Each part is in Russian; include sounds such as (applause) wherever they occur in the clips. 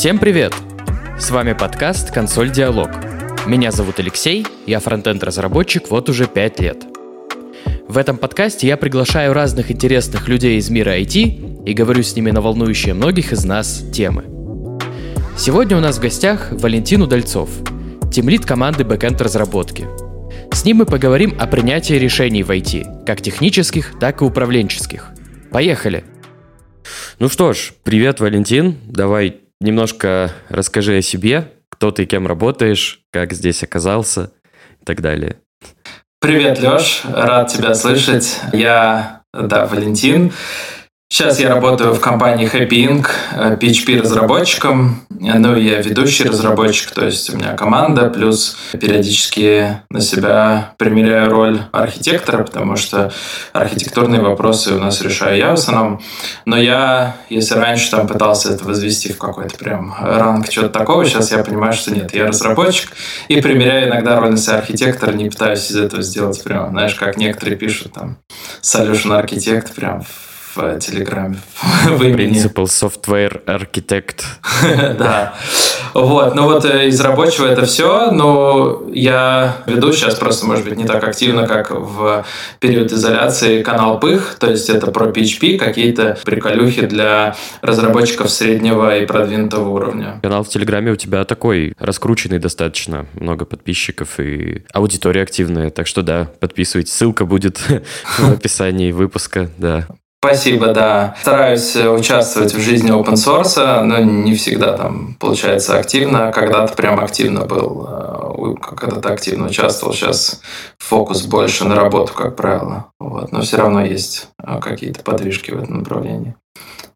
Всем привет! С вами подкаст «Консоль Диалог». Меня зовут Алексей, я фронтенд-разработчик вот уже 5 лет. В этом подкасте я приглашаю разных интересных людей из мира IT и говорю с ними на волнующие многих из нас темы. Сегодня у нас в гостях Валентин Удальцов, тимлид команды бэкенд разработки. С ним мы поговорим о принятии решений в IT, как технических, так и управленческих. Поехали! Ну что ж, привет, Валентин. Давай немножко расскажи о себе, кто ты, кем работаешь, как здесь оказался и так далее. Привет, Лёш, рад тебя слышать. Я, да, Валентин. Сейчас я работаю в компании Happy Inc. PHP-разработчиком. Ну, я ведущий разработчик, то есть у меня команда, плюс периодически на себя примеряю роль архитектора, потому что архитектурные вопросы у нас решаю я в основном. Но я, если раньше там пытался это возвести в какой-то прям ранг чего-то такого, сейчас я понимаю, что нет, я разработчик и примеряю иногда роль на себя архитектора, не пытаюсь из этого сделать прям, знаешь, как некоторые пишут там solution architect прям в Телеграме. (laughs) В Principal Software Architect. (laughs) Да. Вот, ну вот э, из рабочего это все, но я веду сейчас просто, может быть, не так активно, как в период изоляции канал Пых, то есть это про PHP, какие-то приколюхи для разработчиков среднего и продвинутого уровня. Канал в Телеграме у тебя такой раскрученный достаточно, много подписчиков и аудитория активная, так что да, подписывайтесь, ссылка будет (laughs) в описании выпуска, да. Спасибо, да. Стараюсь участвовать в жизни open source, но не всегда там получается активно. Когда-то прям активно был, э, когда-то активно участвовал. Сейчас фокус больше на работу, как правило. Вот. Но все равно есть э, какие-то подвижки в этом направлении.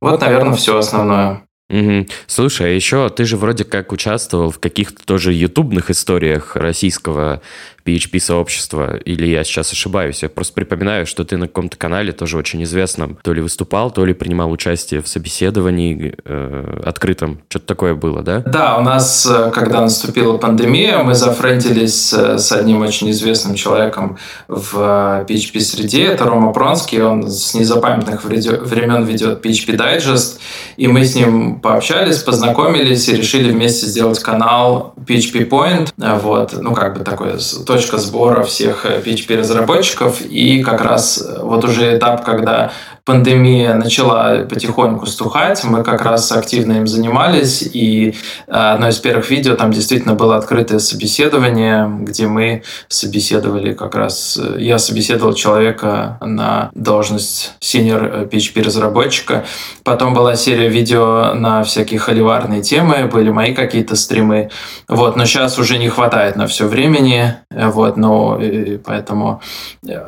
Вот, наверное, все основное. Угу. Слушай, а еще ты же вроде как участвовал в каких-то тоже ютубных историях российского PHP-сообщества, или я сейчас ошибаюсь? Я просто припоминаю, что ты на каком-то канале тоже очень известном то ли выступал, то ли принимал участие в собеседовании э, открытом. Что-то такое было, да? Да, у нас, э, когда наступила пандемия, мы зафрендились с одним очень известным человеком в PHP-среде. Это Рома Пронский. Он с незапамятных времен ведет PHP Digest. И мы с ним пообщались, познакомились и решили вместе сделать канал PHP Point. Вот, ну, как бы такой точка сбора всех PHP-разработчиков. Э, и как раз э, вот уже этап, когда пандемия начала потихоньку стухать, мы как раз активно им занимались, и э, одно из первых видео там действительно было открытое собеседование, где мы собеседовали как раз, я собеседовал человека на должность senior PHP-разработчика, потом была серия видео на всякие холиварные темы, были мои какие-то стримы, вот, но сейчас уже не хватает на все времени, вот, но поэтому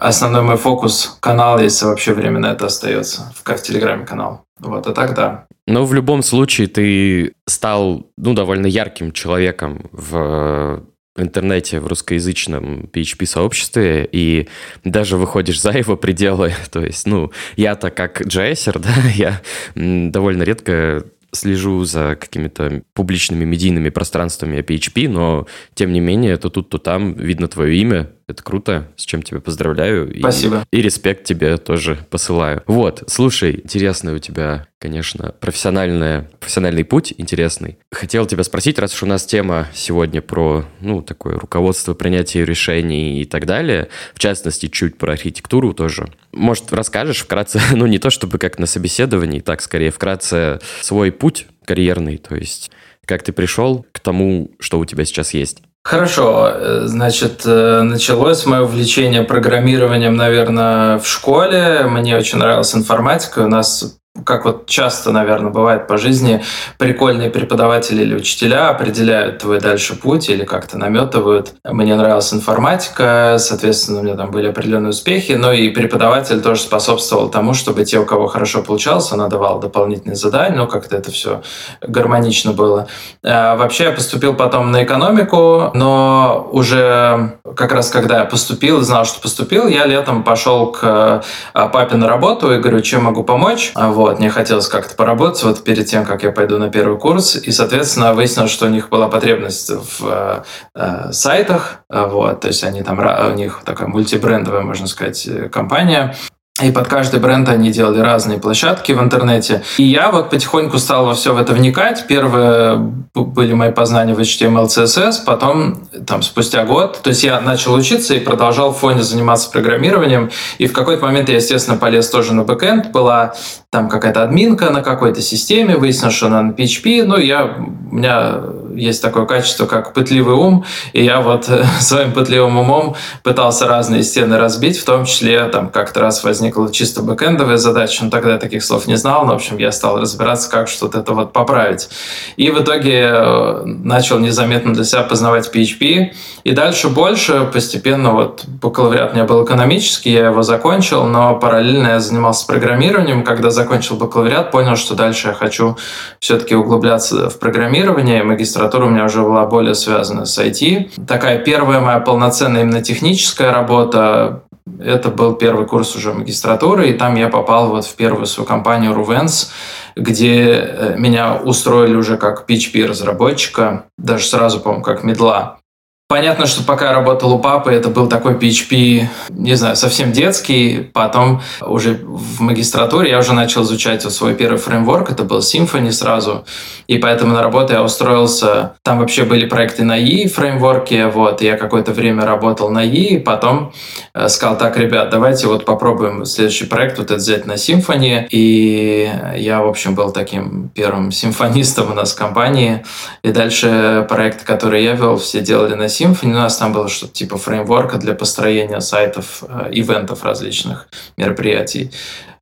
основной мой фокус канала, если вообще время на это остается, остается, как в Телеграме канал. Вот, а так да. Но в любом случае ты стал, ну, довольно ярким человеком в интернете, в русскоязычном PHP-сообществе, и даже выходишь за его пределы. (laughs) То есть, ну, я-то как джейсер, (laughs) да, я довольно редко слежу за какими-то публичными медийными пространствами PHP, но тем не менее, то тут, то там видно твое имя, это круто, с чем тебя поздравляю. Спасибо. И, и респект тебе тоже посылаю. Вот, слушай, интересный у тебя, конечно, профессиональная, профессиональный путь интересный. Хотел тебя спросить, раз уж у нас тема сегодня про, ну, такое руководство, принятие решений и так далее, в частности, чуть про архитектуру тоже. Может, расскажешь вкратце, (laughs) ну, не то чтобы как на собеседовании, так скорее вкратце свой путь карьерный, то есть как ты пришел к тому, что у тебя сейчас есть? Хорошо, э, значит, э, началось мое увлечение программированием, наверное, в школе. Мне очень нравилась информатика. У нас как вот часто, наверное, бывает по жизни, прикольные преподаватели или учителя определяют твой дальше путь или как-то наметывают. Мне нравилась информатика, соответственно, у меня там были определенные успехи, но и преподаватель тоже способствовал тому, чтобы те, у кого хорошо получалось, он давал дополнительные задания, но как-то это все гармонично было. А, вообще я поступил потом на экономику, но уже как раз когда я поступил, знал, что поступил, я летом пошел к а, папе на работу и говорю, чем могу помочь. Вот вот, мне хотелось как-то поработать вот перед тем, как я пойду на первый курс, и, соответственно, выяснилось, что у них была потребность в э, э сайтах, вот, то есть они там, у них такая мультибрендовая, можно сказать, компания, И под каждый бренд они делали разные площадки в интернете. И я вот потихоньку стал во все в это вникать. Первые были мои познания в HTML, CSS, потом там спустя год, то есть я начал учиться и продолжал в фоне заниматься программированием. И в какой-то момент я, естественно, полез тоже на бэкэнд. Была там какая-то админка на какой-то системе, выяснилось, что она на PHP. Ну, я, у меня есть такое качество, как пытливый ум, и я вот (laughs) своим пытливым умом пытался разные стены разбить, в том числе там как-то раз возникла чисто бэкэндовая задача, но тогда я таких слов не знал, но, в общем, я стал разбираться, как что-то это вот поправить. И в итоге э, начал незаметно для себя познавать PHP, и дальше больше, постепенно, вот бакалавриат у меня был экономический, я его закончил, но параллельно я занимался программированием, когда закончил бакалавриат, понял, что дальше я хочу все-таки углубляться в программирование, магистратуру которая у меня уже была более связана с IT. Такая первая моя полноценная именно техническая работа, это был первый курс уже магистратуры, и там я попал вот в первую свою компанию Ruvens, где э, меня устроили уже как PHP-разработчика, даже сразу, по-моему, как медла. Понятно, что пока работал у папы, это был такой PHP, не знаю, совсем детский. Потом уже в магистратуре я уже начал изучать свой первый фреймворк, это был Symfony сразу. И поэтому на работу я устроился. Там вообще были проекты на E фреймворке, вот. И я какое-то время работал на E, потом э, сказал, так, ребят, давайте вот попробуем следующий проект вот это взять на Symfony. И я, в общем, был таким первым симфонистом у нас в компании. И дальше проект, который я вел, все делали на Symfony. У нас там было что-то типа фреймворка для построения сайтов, э, ивентов различных мероприятий.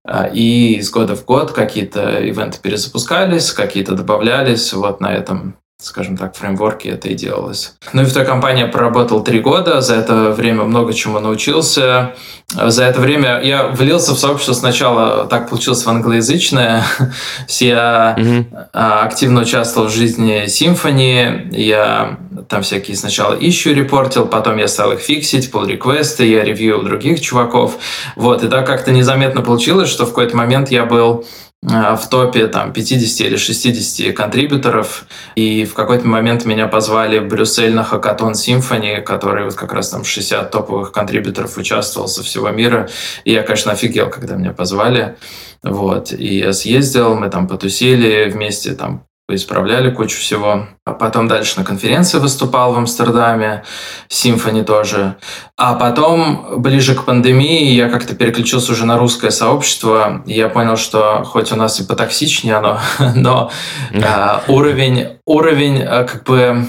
Э, и из года в год какие-то ивенты перезапускались, какие-то добавлялись. Вот на этом скажем так, фреймворке это и делалось. Ну и в той компании я проработал три года, за это время много чему научился. За это время я влился в сообщество сначала, так получилось, в англоязычное. (laughs) Я mm-hmm. активно участвовал в жизни Symfony, я там всякие сначала ищу репортил, потом я стал их фиксить, pull реквесты я ревью других чуваков. Вот, и так как-то незаметно получилось, что в какой-то момент я был Э, в топе там 50 или 60 контрибьюторов, и в какой-то момент меня позвали в Брюссель на Хакатон Симфони, который вот как раз там 60 топовых контрибьюторов участвовал со всего мира, и я, конечно, офигел, когда меня позвали, вот, и я съездил, мы там потусили вместе, там поисправляли кучу всего. А потом дальше на конференции выступал в Амстердаме, Симфони тоже. А потом, ближе к пандемии, я как-то переключился уже на русское сообщество, и я понял, что хоть у нас и потоксичнее оно, (laughs) но э, уровень, уровень э, как бы а,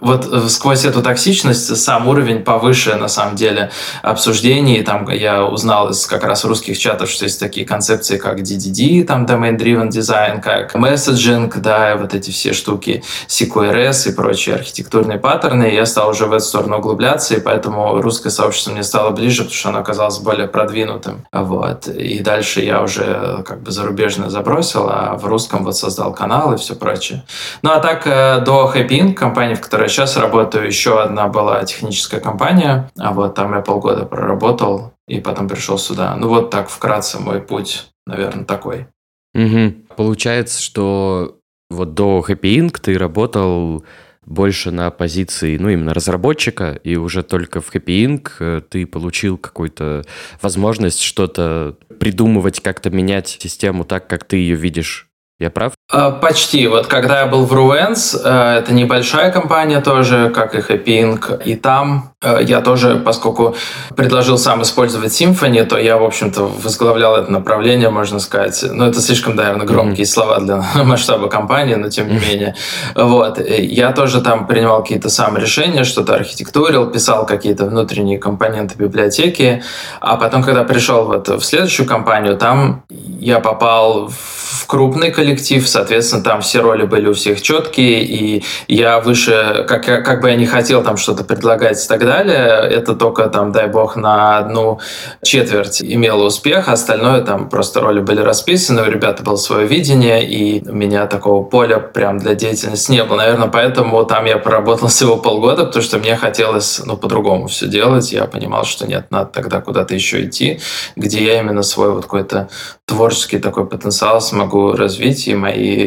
вот э, сквозь эту токсичность сам уровень повыше, на самом деле, обсуждений. Там я узнал из как раз русских чатов, что есть такие концепции, как DDD, там Domain Driven Design, как Messaging, да, вот эти все штуки, CQRS и прочие архитектурные паттерны. Я стал уже в эту сторону углубляться, и поэтому русское сообщество мне стало ближе, потому что оно оказалось более продвинутым. Вот. И дальше я уже как бы зарубежное забросил, а в русском вот создал канал и все прочее. Ну а так э, до Happy компании, в которой я сейчас работаю, еще одна была техническая компания, а вот там я полгода проработал и потом пришел сюда. Ну вот так вкратце мой путь, наверное, такой. Угу. Получается, что вот до Happy Inc. ты работал больше на позиции, ну, именно разработчика, и уже только в Happy Inc. Ты получил какую-то возможность что-то придумывать, как-то менять систему так, как ты ее видишь я прав? А, почти. Вот когда я был в Ruens, э, это небольшая компания тоже, как и Happy Inc. И там э, я тоже, поскольку предложил сам использовать Symfony, то я, в общем-то, возглавлял это направление, можно сказать. Ну, это слишком, наверное, громкие mm-hmm. слова для (laughs) масштаба компании, но тем не менее. Вот. Я тоже там принимал какие-то сам решения, что-то архитектурил, писал какие-то внутренние компоненты библиотеки. А потом, когда пришел вот в следующую компанию, там я попал в крупный коллектив, соответственно, там все роли были у всех четкие, и я выше, как, как бы я не хотел там что-то предлагать и так далее, это только там, дай бог, на одну четверть имело успех, остальное там просто роли были расписаны, у ребят было свое видение, и у меня такого поля прям для деятельности не было. Наверное, поэтому там я проработал (laughs) всего полгода, потому что мне хотелось, ну, по-другому все делать. Я понимал, что нет, надо тогда куда-то еще идти, где я именно свой вот какой-то творческий такой потенциал смогу развить, и мои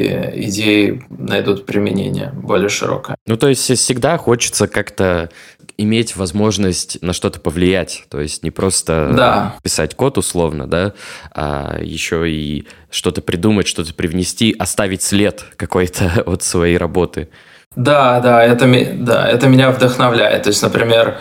идеи найдут применение более широкое. Ну, то есть всегда хочется как-то иметь возможность на что-то повлиять. То есть не просто да. писать код условно, да, а еще и что-то придумать, что-то привнести, оставить след какой-то (laughs) от своей работы. Да, да, это, да, это меня вдохновляет. То есть, например,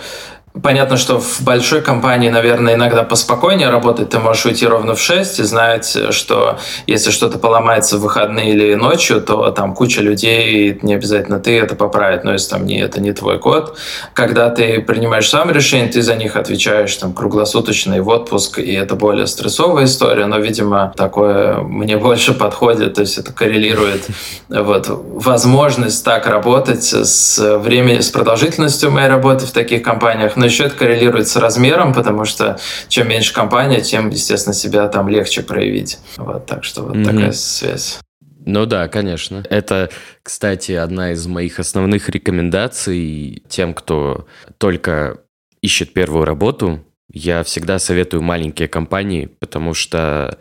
Понятно, что в большой компании, наверное, иногда поспокойнее работать. Ты можешь уйти ровно в 6 и знать, что если что-то поломается в выходные или ночью, то там куча людей, не обязательно ты это поправит, но если там не, это не твой код. Когда ты принимаешь сам решение, ты за них отвечаешь там круглосуточно и в отпуск, и это более стрессовая история, но, видимо, такое мне больше подходит, то есть это коррелирует вот, возможность так работать с временем, с продолжительностью моей работы в таких компаниях, но еще это коррелирует с размером, потому что чем меньше компания, тем, естественно, себя там легче проявить. Вот, так что вот mm-hmm. такая связь. Ну да, конечно. Это, кстати, одна из моих основных рекомендаций тем, кто только ищет первую работу. Я всегда советую маленькие компании, потому что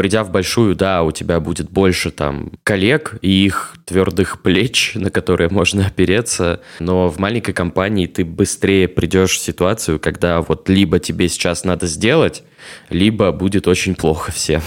придя в большую, да, у тебя будет больше там коллег и их твердых плеч, (laughs) на которые можно опереться, но в маленькой компании ты быстрее придешь в ситуацию, когда вот либо тебе сейчас надо сделать, либо будет очень плохо всем.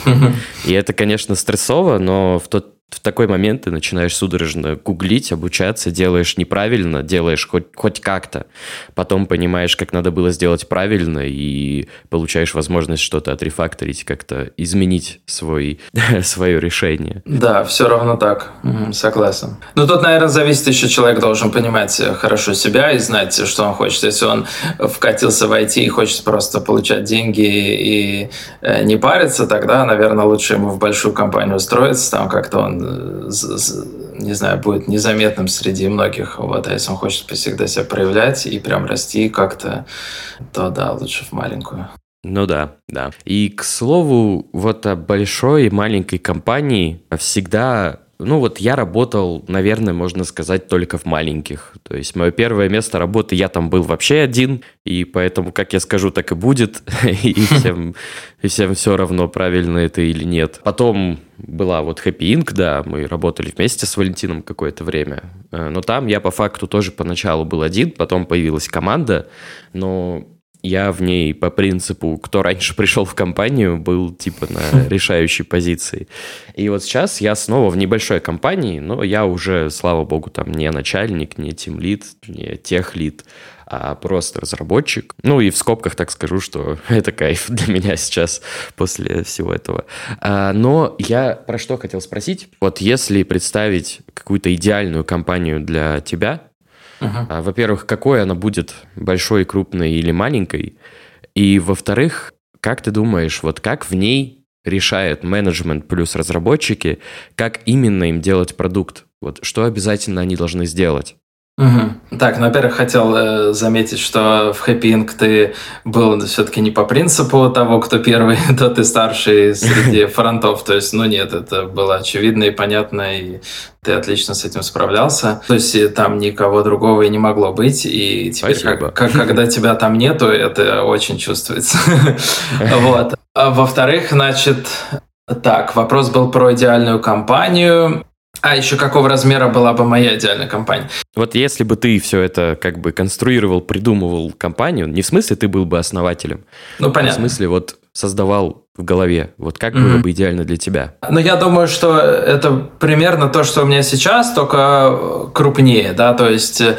И это, конечно, стрессово, но в тот в такой момент ты начинаешь судорожно гуглить, обучаться, делаешь неправильно, делаешь хоть, хоть как-то, потом понимаешь, как надо было сделать правильно, и получаешь возможность что-то отрефакторить, как-то изменить свой, (laughs) свое решение. Да, все равно так, согласен. Ну, тут, наверное, зависит еще, человек должен понимать хорошо себя и знать, что он хочет. Если он вкатился в IT и хочет просто получать деньги и э, не париться, тогда, наверное, лучше ему в большую компанию устроиться, там как-то он не знаю, будет незаметным среди многих. Вот, а если он хочет всегда себя проявлять и прям расти как-то, то да, лучше в маленькую. Ну да, да. И, к слову, вот о большой и маленькой компании всегда ну вот я работал, наверное, можно сказать, только в маленьких. То есть мое первое место работы, я там был вообще один, и поэтому, как я скажу, так и будет, (laughs) и (laughs) всем, и всем все равно, правильно это или нет. Потом была вот Happy Inc., да, мы работали вместе с Валентином какое-то время, э, но там я по факту тоже поначалу был один, потом появилась команда, но я в ней по принципу, кто раньше пришел в компанию, был типа на решающей позиции. И вот сейчас я снова в небольшой компании, но я уже, слава богу, там не начальник, не тимлид, не техлид, а просто разработчик. Ну и в скобках так скажу, что (laughs) это кайф для меня сейчас после всего этого. А, но я про что хотел спросить? Вот если представить какую-то идеальную компанию для тебя, Uh-huh. Во-первых, какой она будет, большой, крупной или маленькой? И во-вторых, как ты думаешь, вот как в ней решает менеджмент плюс разработчики, как именно им делать продукт? Вот что обязательно они должны сделать? Угу. Так, ну, во-первых, хотел э, заметить, что в хэппинг ты был все-таки не по принципу того, кто первый, (laughs) тот и старший среди (laughs) фронтов. То есть, ну нет, это было очевидно и понятно, и ты отлично с этим справлялся. То есть там никого другого и не могло быть. И теперь, как, как, (laughs) когда тебя там нету, это очень чувствуется. Вот. А во-вторых, значит, так, вопрос был про идеальную компанию. А еще какого размера была бы моя идеальная компания? Вот если бы ты все это как бы конструировал, придумывал компанию, не в смысле ты был бы основателем, ну понятно. а в смысле вот создавал в голове? Вот как mm-hmm. было бы идеально для тебя? Ну, я думаю, что это примерно то, что у меня сейчас, только крупнее, да, то есть э,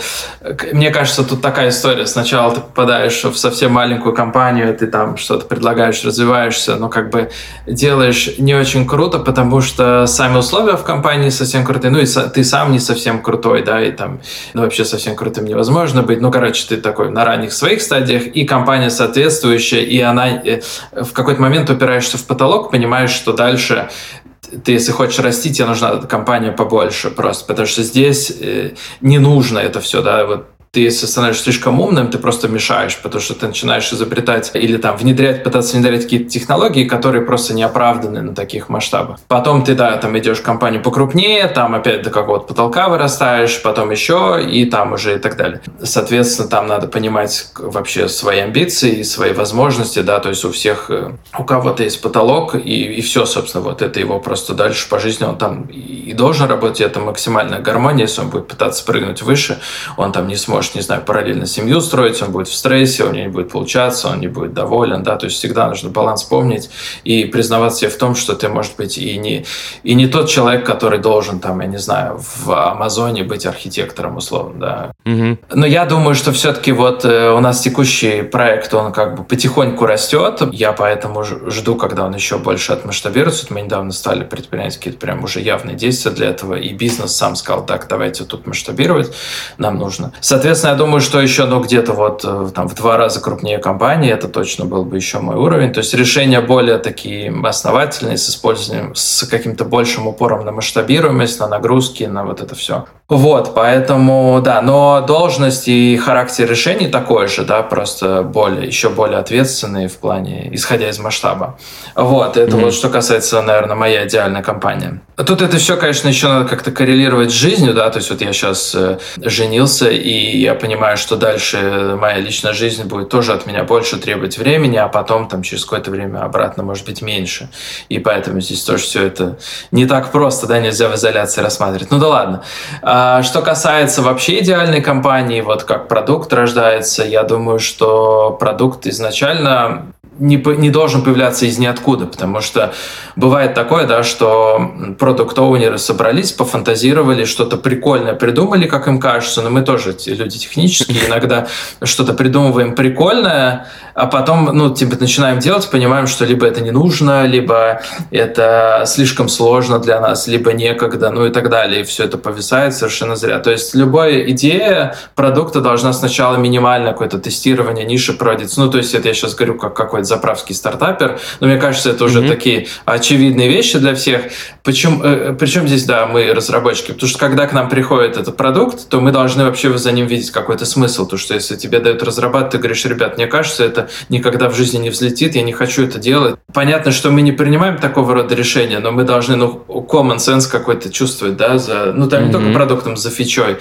мне кажется, тут такая история. Сначала ты попадаешь в совсем маленькую компанию, ты там что-то предлагаешь, развиваешься, но как бы делаешь не очень круто, потому что сами условия в компании совсем крутые, ну и ты сам не совсем крутой, да, и там ну, вообще совсем крутым невозможно быть. Ну, короче, ты такой на ранних своих стадиях, и компания соответствующая, и она э, в какой-то момент упираешься в потолок, понимаешь, что дальше ты, если хочешь расти, тебе нужна компания побольше просто, потому что здесь э, не нужно это все, да, вот ты, если становишься слишком умным, ты просто мешаешь, потому что ты начинаешь изобретать или там внедрять, пытаться внедрять какие-то технологии, которые просто не оправданы на таких масштабах. Потом ты, да, там идешь в компанию покрупнее, там опять до какого-то потолка вырастаешь, потом еще, и там уже и так далее. Соответственно, там надо понимать вообще свои амбиции свои возможности, да, то есть у всех, э, у кого-то есть потолок, и, и все, собственно, вот это его просто дальше по жизни, он там и должен работать, это максимальная гармония, если он будет пытаться прыгнуть выше, он там не сможет может, не знаю, параллельно семью строить, он будет в стрессе, у него не будет получаться, он не будет доволен, да, то есть всегда нужно баланс помнить и признаваться себе в том, что ты, может быть, и не, и не тот человек, который должен, там, я не знаю, в Амазоне быть архитектором, условно, да. Угу. Но я думаю, что все-таки вот э, у нас текущий проект, он как бы потихоньку растет, я поэтому жду, когда он еще больше отмасштабируется. Мы недавно стали предпринять какие-то прям уже явные действия для этого, и бизнес сам сказал, так, давайте тут масштабировать, нам нужно. Соответственно, я думаю, что еще, ну, где-то вот э, там в два раза крупнее компании, это точно был бы еще мой уровень. То есть решения более такие основательные, с использованием, с каким-то большим упором на масштабируемость, на нагрузки, на вот это все. Вот, поэтому, да, но должность и характер решений такой же, да, просто более, еще более ответственный в плане, исходя из масштаба. Вот, это mm-hmm. вот что касается, наверное, моя идеальная компания. Тут это все, конечно, еще надо как-то коррелировать с жизнью, да, то есть вот я сейчас э, женился, и я понимаю, что дальше моя личная жизнь будет тоже от меня больше требовать времени, а потом там через какое-то время обратно может быть меньше. И поэтому здесь тоже все это не так просто, да, нельзя в изоляции рассматривать. Ну да ладно. А, что касается вообще идеальной компании, вот как продукт рождается, я думаю, что продукт изначально не, не должен появляться из ниоткуда, потому что бывает такое, да, что продукт-оунеры собрались, пофантазировали, что-то прикольное придумали, как им кажется, но мы тоже люди технические, (laughs) иногда что-то придумываем прикольное, а потом, ну, типа, начинаем делать, понимаем, что либо это не нужно, либо это слишком сложно для нас, либо некогда, ну и так далее, и все это повисает совершенно зря. То есть любая идея продукта должна сначала минимально какое-то тестирование ниши проводиться. Ну, то есть это я сейчас говорю как какой какой-то заправский стартапер, но мне кажется, это уже mm-hmm. такие очевидные вещи для всех. Причем, э, причем здесь, да, мы разработчики, потому что когда к нам приходит этот продукт, то мы должны вообще за ним видеть какой-то смысл, то что если тебе дают разрабатывать, ты говоришь, ребят, мне кажется, это никогда в жизни не взлетит, я не хочу это делать. Понятно, что мы не принимаем такого рода решения, но мы должны, ну, common sense какой-то чувствовать, да, за, ну, там mm-hmm. не только продуктом, за фичой.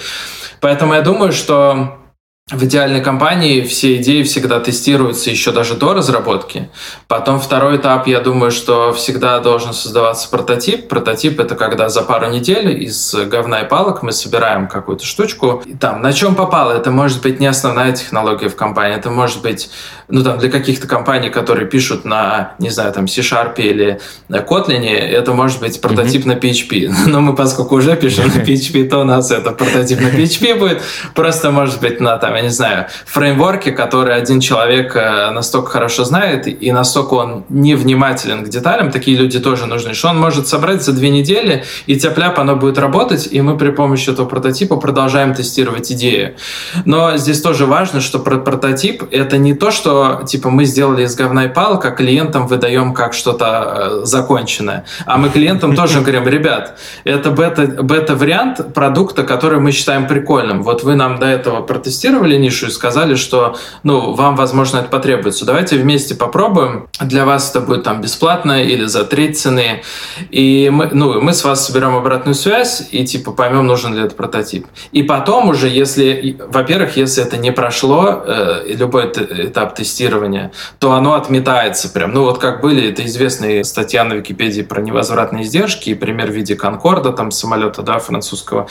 Поэтому я думаю, что в идеальной компании все идеи всегда тестируются еще даже до разработки. Потом второй этап, я думаю, что всегда должен создаваться прототип. Прототип — это когда за пару недель из говна и палок мы собираем какую-то штучку. И там, на чем попало, это может быть не основная технология в компании, это может быть, ну там, для каких-то компаний, которые пишут на, не знаю, там, C-Sharp или Kotlin, это может быть прототип mm-hmm. на PHP. (laughs) Но мы, поскольку уже пишем на PHP, то у нас это прототип на PHP будет. Просто может быть на там, я не знаю, фреймворке, который один человек э, настолько хорошо знает и настолько он невнимателен к деталям, такие люди тоже нужны, что он может собрать за две недели, и тяп-ляп оно будет работать, и мы при помощи этого прототипа продолжаем тестировать идею. Но здесь тоже важно, что прототип — это не то, что типа мы сделали из говна и палок, клиентам выдаем как что-то э, законченное. А мы клиентам тоже говорим, ребят, это бета-вариант продукта, который мы считаем прикольным. Вот вы нам до этого протестировали, исследовали нишу и сказали, что ну, вам, возможно, это потребуется. Давайте вместе попробуем. Для вас это будет там бесплатно или за треть цены. И мы, ну, мы с вас соберем обратную связь и типа поймем, нужен ли этот прототип. И потом уже, если, во-первых, если это не прошло, э, любой этап тестирования, то оно отметается прям. Ну вот как были, это известная статья на Википедии про невозвратные издержки и пример в виде Конкорда, там самолета, да, французского.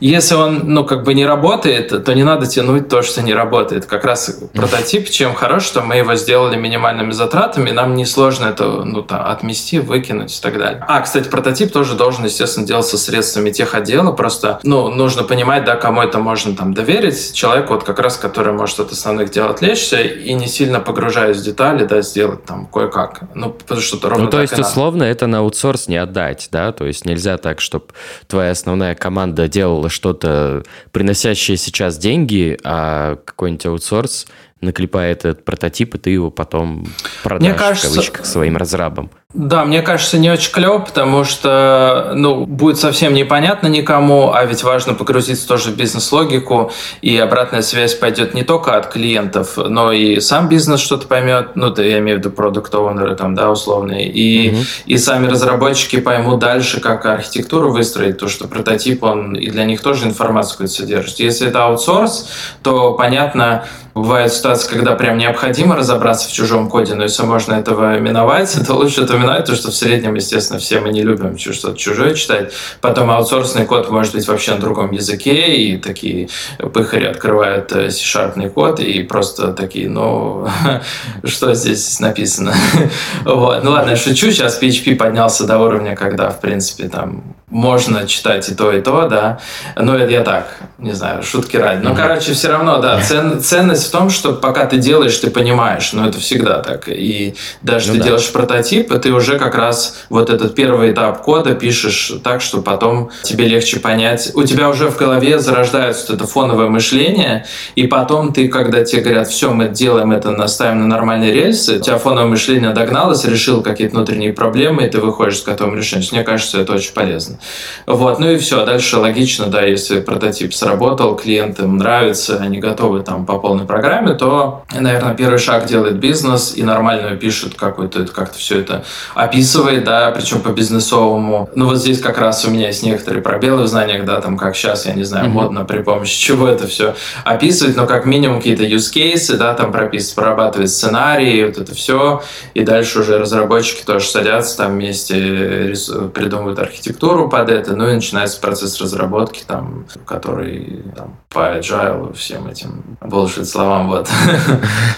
Если он, ну как бы не работает, то не надо тянуть то, что не работает. Как раз прототип, чем хорош, что мы его сделали минимальными затратами, нам несложно это ну, там, отмести, выкинуть и так далее. А, кстати, прототип тоже должен, естественно, делаться средствами тех отдела. Просто ну, нужно понимать, да, кому это можно там доверить. Человеку, вот как раз, который может от основных дел отвлечься и не сильно погружаясь в детали, да, сделать там кое-как. Ну, потому что ровно Ну, то есть, условно, это на аутсорс не отдать, да? То есть нельзя так, чтобы твоя основная команда делала что-то, приносящее сейчас деньги, а какой-нибудь аутсорс наклепает этот прототип, и ты его потом продашь, мне кажется, в кавычках, своим разрабам. Да, мне кажется, не очень клево, потому что ну, будет совсем непонятно никому, а ведь важно погрузиться тоже в бизнес-логику, и обратная связь пойдет не только от клиентов, но и сам бизнес что-то поймет, ну, да, я имею в виду продукт оунеры там, да, условные, и, угу. и сами разработчики поймут дальше, как архитектуру выстроить, то, что прототип, он и для них тоже информацию содержит. Если это аутсорс, то понятно, бывает ситуация, когда прям необходимо разобраться в чужом коде, но если можно этого миновать, (laughs) то лучше это миновать, потому что в среднем, естественно, все мы не любим что-то чужое читать. Потом аутсорсный код может быть вообще на другом языке, и такие пыхари открывают э, C-sharpный код, и просто такие, ну, (laughs) что здесь написано? (laughs) вот. Ну ладно, я шучу, сейчас PHP поднялся до уровня, когда, в принципе, там можно читать и то, и то, да. Ну, это я так, не знаю, шутки ради. Но, mm-hmm. короче, все равно, да, цен, ценность в том, что пока ты делаешь, ты понимаешь, но это всегда так. И даже ну, ты да. делаешь прототип, и ты уже как раз вот этот первый этап кода пишешь так, что потом тебе легче понять. У тебя уже в голове зарождается вот это фоновое мышление, и потом ты, когда тебе говорят, все, мы делаем это, наставим на нормальные рельсы, у тебя фоновое мышление догналось, решил какие-то внутренние проблемы, и ты выходишь с готовым решением. Мне кажется, это очень полезно. Вот, ну и все. Дальше логично, да, если прототип сработал, клиентам нравится, они готовы там по полной программе, то, наверное, первый шаг делает бизнес и нормально пишет какой-то, как-то все это описывает, да, причем по бизнесовому. Ну вот здесь как раз у меня есть некоторые пробелы в знаниях, да, там как сейчас, я не знаю, mm-hmm. модно при помощи чего это все описывать, но как минимум какие-то use cases, да, там прописывать, прорабатывать сценарии, вот это все, и дальше уже разработчики тоже садятся там вместе, придумывают архитектуру под это, ну и начинается процесс разработки, там, который там, по agile всем этим bullshit словам, вот.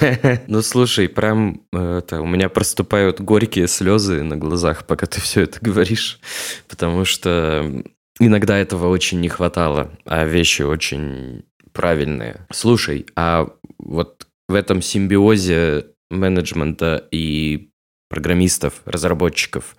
(laughs) Ну, слушай, прям это, у меня проступают горькие слезы на глазах, пока ты все это говоришь, потому что иногда этого очень не хватало, а вещи очень правильные. Слушай, а вот в этом симбиозе менеджмента и программистов, разработчиков.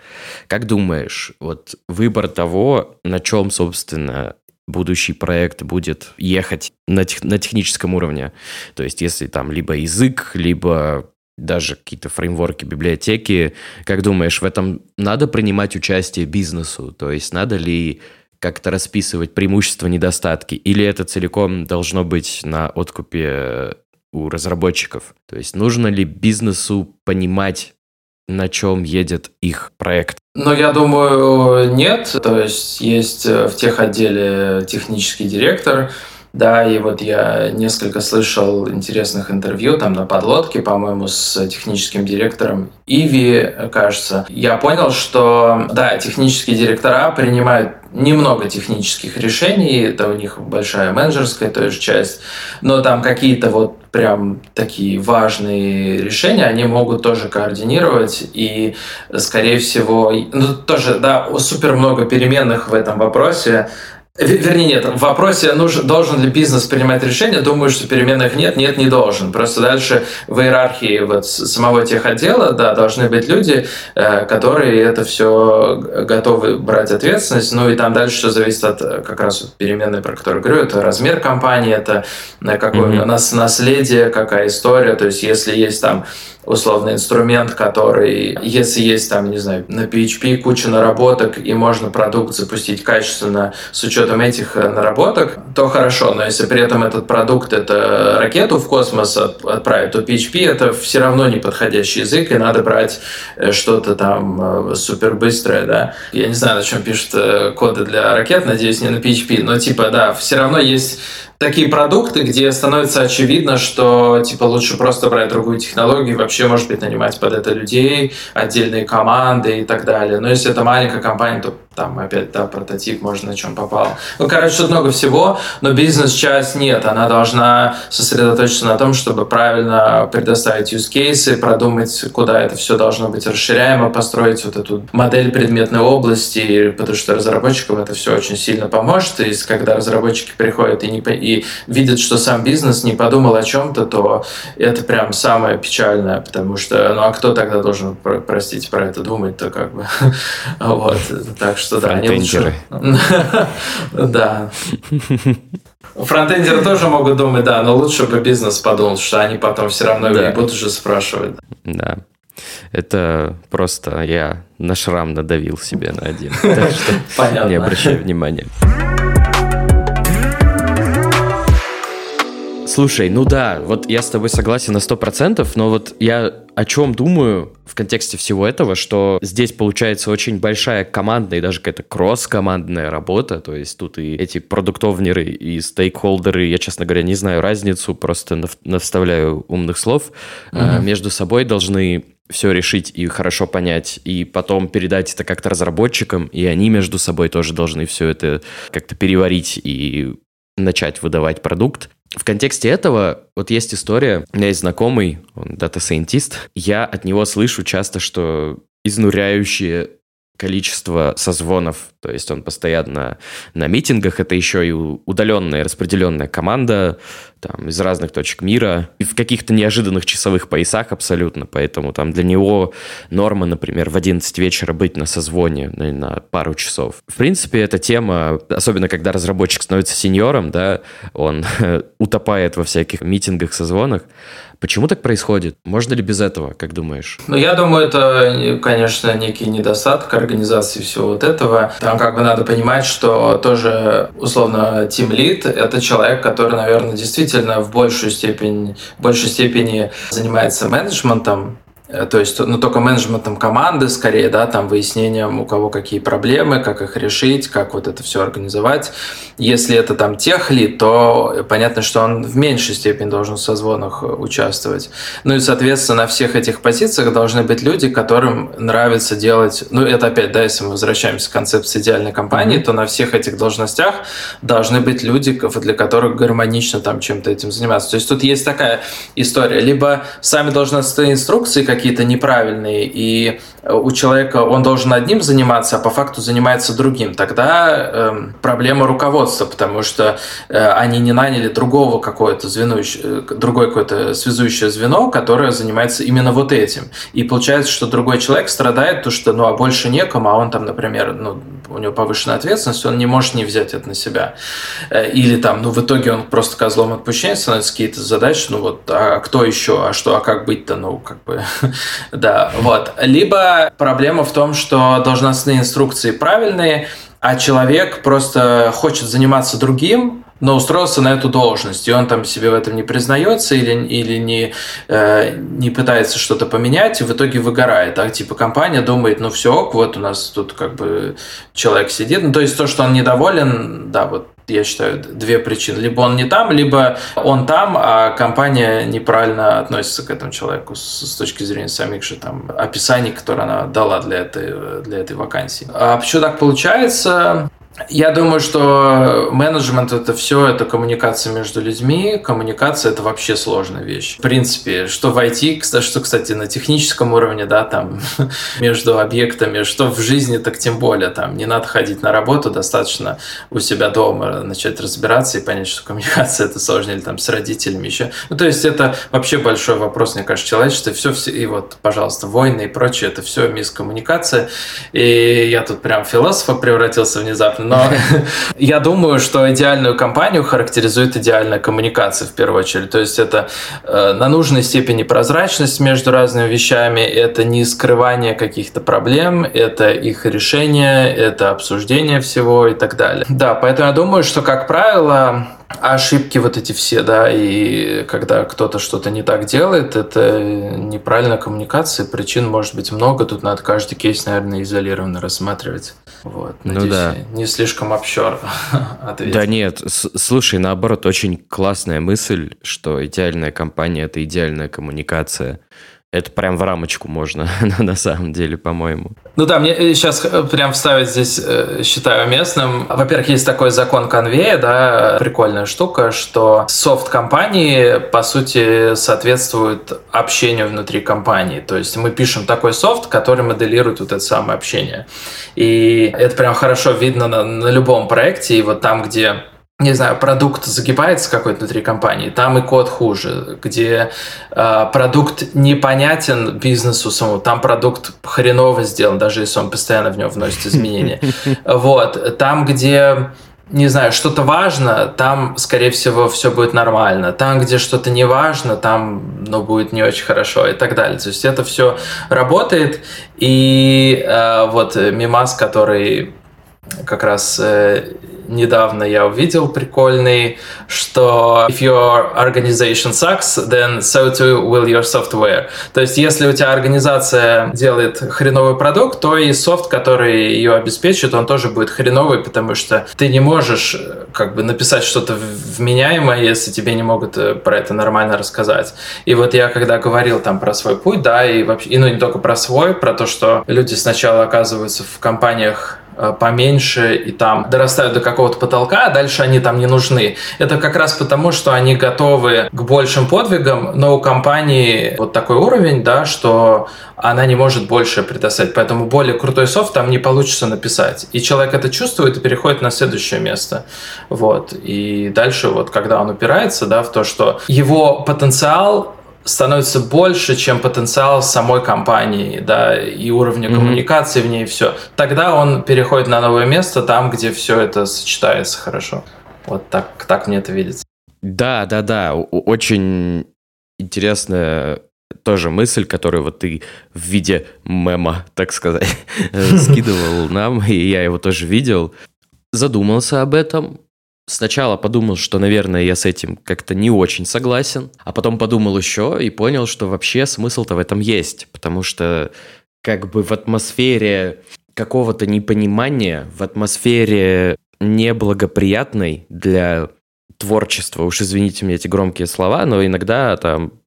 Как думаешь, вот выбор того, на чем, собственно, будущий проект будет ехать на, тех, на техническом уровне. То есть, если там либо язык, либо даже какие-то фреймворки, библиотеки, как думаешь, в этом надо принимать участие бизнесу? То есть, надо ли как-то расписывать преимущества, недостатки? Или это целиком должно быть на откупе у разработчиков? То есть, нужно ли бизнесу понимать на чем едет их проект? Ну, я думаю, нет. То есть есть э, в тех отделе технический директор, да, и вот я несколько слышал интересных интервью там на подлодке, по-моему, с техническим директором Иви, кажется. Я понял, что, да, технические директора принимают немного технических решений, это у них большая менеджерская тоже часть, но там какие-то вот прям такие важные решения, они могут тоже координировать, и, скорее всего, ну, тоже, да, супер много переменных в этом вопросе, Вернее, нет, в вопросе, нужен, должен ли бизнес принимать решения, думаю, что переменных нет, нет, не должен. Просто дальше в иерархии вот самого тех отдела, да, должны быть люди, э, которые это все готовы брать ответственность. Ну и там дальше все зависит от э, как раз от переменной, про которую говорю, это размер компании, это э, какое mm-hmm. у нас наследие, какая история. То есть если есть там условный инструмент, который, если есть там, не знаю, на PHP куча наработок и можно продукт запустить качественно с учетом этих э, наработок, то хорошо, но если при этом этот продукт это ракету в космос отправить, то PHP это все равно неподходящий язык, и надо брать э, что-то там э, супер быстрое, да. Я не знаю, на чем пишут коды для ракет, надеюсь, не на PHP, но типа, да, все равно есть такие продукты, где становится очевидно, что типа лучше просто брать другую технологию, вообще, может быть, нанимать под это людей, отдельные команды и так далее. Но если это маленькая компания, то там опять, да, прототип, можно на чем попал. Ну, короче, тут много всего, но бизнес-часть нет. Она должна сосредоточиться на том, чтобы правильно предоставить use cases, продумать, куда это все должно быть расширяемо, построить вот эту модель предметной области, потому что разработчикам это все очень сильно поможет. И когда разработчики приходят и, не, и видят, что сам бизнес не подумал о чем-то, то это прям самое печальное, потому что, ну а кто тогда должен, простите, про это думать-то как бы? (laughs) Вот, так что да, они лучше... (laughs) Да. Фронтендеры тоже могут думать, да, но лучше бы бизнес подумал, что они потом все равно да. будут уже спрашивать. Да. Это просто я на шрам надавил себе на один. Так что (laughs) Понятно. не обращай внимания. Слушай, ну да, вот я с тобой согласен на 100%, но вот я о чем думаю в контексте всего этого, что здесь получается очень большая командная и даже какая-то кросс-командная работа, то есть тут и эти продуктовнеры и стейкхолдеры, я, честно говоря, не знаю разницу, просто наставляю умных слов, mm-hmm. между собой должны все решить и хорошо понять, и потом передать это как-то разработчикам, и они между собой тоже должны все это как-то переварить и начать выдавать продукт. В контексте этого вот есть история, у меня есть знакомый, он data scientist, я от него слышу часто, что изнуряющие количество созвонов, то есть он постоянно на митингах, это еще и удаленная распределенная команда там, из разных точек мира, и в каких-то неожиданных часовых поясах абсолютно, поэтому там для него норма, например, в 11 вечера быть на созвоне на, на пару часов. В принципе, эта тема, особенно когда разработчик становится сеньором, да, он (laughs) утопает во всяких митингах, созвонах, Почему так происходит? Можно ли без этого, как думаешь? Ну, я думаю, это, конечно, некий недостаток организации всего вот этого. Там как бы надо понимать, что тоже, условно, Team Lead — это человек, который, наверное, действительно в большую степень, в большей степени занимается менеджментом, то есть, ну, только менеджментом команды, скорее, да, там, выяснением, у кого какие проблемы, как их решить, как вот это все организовать. Если это там техлит, то понятно, что он в меньшей степени должен в созвонах э, участвовать. Ну и, соответственно, на всех этих позициях должны быть люди, которым нравится делать, ну, это опять, да, если мы возвращаемся к концепции идеальной компании, mm-hmm. то на всех этих должностях должны быть люди, для которых гармонично там чем-то этим заниматься. То есть тут есть такая история. Либо сами должностные инструкции, как какие-то неправильные, и у человека он должен одним заниматься, а по факту занимается другим. Тогда э, проблема руководства, потому что э, они не наняли другого какое-то звено, э, другое какое-то связующее звено, которое занимается именно вот этим. И получается, что другой человек страдает, то что ну а больше некому, а он там, например, ну, у него повышенная ответственность, он не может не взять это на себя. Э, или там, ну в итоге он просто козлом отпущения становится какие-то задачи, ну вот, а кто еще, а что, а как быть-то, ну как бы, (laughs) (laughs) да, вот. Либо проблема в том, что должностные инструкции правильные, а человек просто хочет заниматься другим, но устроился на эту должность, и он там себе в этом не признается или, или не, э, не пытается что-то поменять, и в итоге выгорает. А типа компания думает, ну все, ок, вот у нас тут как бы человек сидит. Ну, то есть то, что он недоволен, да, вот я считаю, две причины. Либо он не там, либо он там, а компания неправильно относится к этому человеку с, с точки зрения самих же там описаний, которые она дала для этой, для этой вакансии. А почему так получается? Я думаю, что менеджмент это все, это коммуникация между людьми. Коммуникация это вообще сложная вещь. В принципе, что в IT, что, кстати, на техническом уровне, да, там (laughs) между объектами, что в жизни, так тем более, там не надо ходить на работу, достаточно у себя дома начать разбираться и понять, что коммуникация это сложно, или там с родителями еще. Ну, то есть это вообще большой вопрос, мне кажется, человечества. Все, все, и вот, пожалуйста, войны и прочее, это все мискоммуникация. И я тут прям философа превратился внезапно но (laughs) я думаю, что идеальную компанию характеризует идеальная коммуникация в первую очередь. То есть это э, на нужной степени прозрачность между разными вещами, это не скрывание каких-то проблем, это их решение, это обсуждение всего и так далее. Да, поэтому я думаю, что, как правило, ошибки вот эти все, да, и когда кто-то что-то не так делает, это неправильная коммуникация, причин может быть много, тут надо каждый кейс, наверное, изолированно рассматривать. Вот, ну надеюсь, ну да. не слишком общер (laughs) ответил. Да нет, слушай, наоборот, очень классная мысль, что идеальная компания – это идеальная коммуникация. Это прям в рамочку можно, (laughs) на самом деле, по-моему. Ну да, мне сейчас э, прям вставить здесь, э, считаю местным. Во-первых, есть такой закон конвея, да, прикольная штука, что софт-компании, по сути, соответствуют общению внутри компании. То есть мы пишем такой софт, который моделирует вот это самое общение. И это прям хорошо видно на, на любом проекте. И вот там, где не знаю, продукт загибается какой-то внутри компании, там и код хуже, где э, продукт непонятен бизнесу самому, там продукт хреново сделан, даже если он постоянно в него вносит изменения. (laughs) Вот, там, где не знаю, что-то важно, там, скорее всего, все будет нормально. Там, где что-то не важно, там, ну, будет не очень хорошо и так далее. То есть это все работает. И э, вот Мимас, который как раз э, недавно я увидел прикольный, что if your organization sucks, then so too will your software. То есть, если у тебя организация делает хреновый продукт, то и софт, который ее обеспечит, он тоже будет хреновый, потому что ты не можешь как бы написать что-то вменяемое, если тебе не могут э, про это нормально рассказать. И вот я когда говорил там про свой путь, да, и вообще, и ну не только про свой, про то, что люди сначала оказываются в компаниях Э, поменьше и там дорастают до какого-то потолка, а дальше они там не нужны. Это как раз потому, что они готовы к большим подвигам, но у компании вот такой уровень, да, что она не может больше предоставить. Поэтому более крутой софт там не получится написать. И человек это чувствует и переходит на следующее место. Вот. И дальше вот, когда он упирается, да, в то, что его потенциал становится больше, чем потенциал самой компании, да, и уровня mm-hmm. коммуникации в ней, все. Тогда он переходит на новое место, там, где все это сочетается хорошо. Вот так, так мне это видится. Да, да, да. Очень интересная тоже мысль, которую вот ты в виде мема, так сказать, (laughs) скидывал нам, и я его тоже видел. Задумался об этом, Сначала подумал, что, наверное, я с этим как-то не очень согласен, а потом подумал еще и понял, что вообще смысл-то в этом есть, потому что как бы в атмосфере какого-то непонимания, в атмосфере неблагоприятной для творчества, уж извините мне эти громкие слова, но иногда там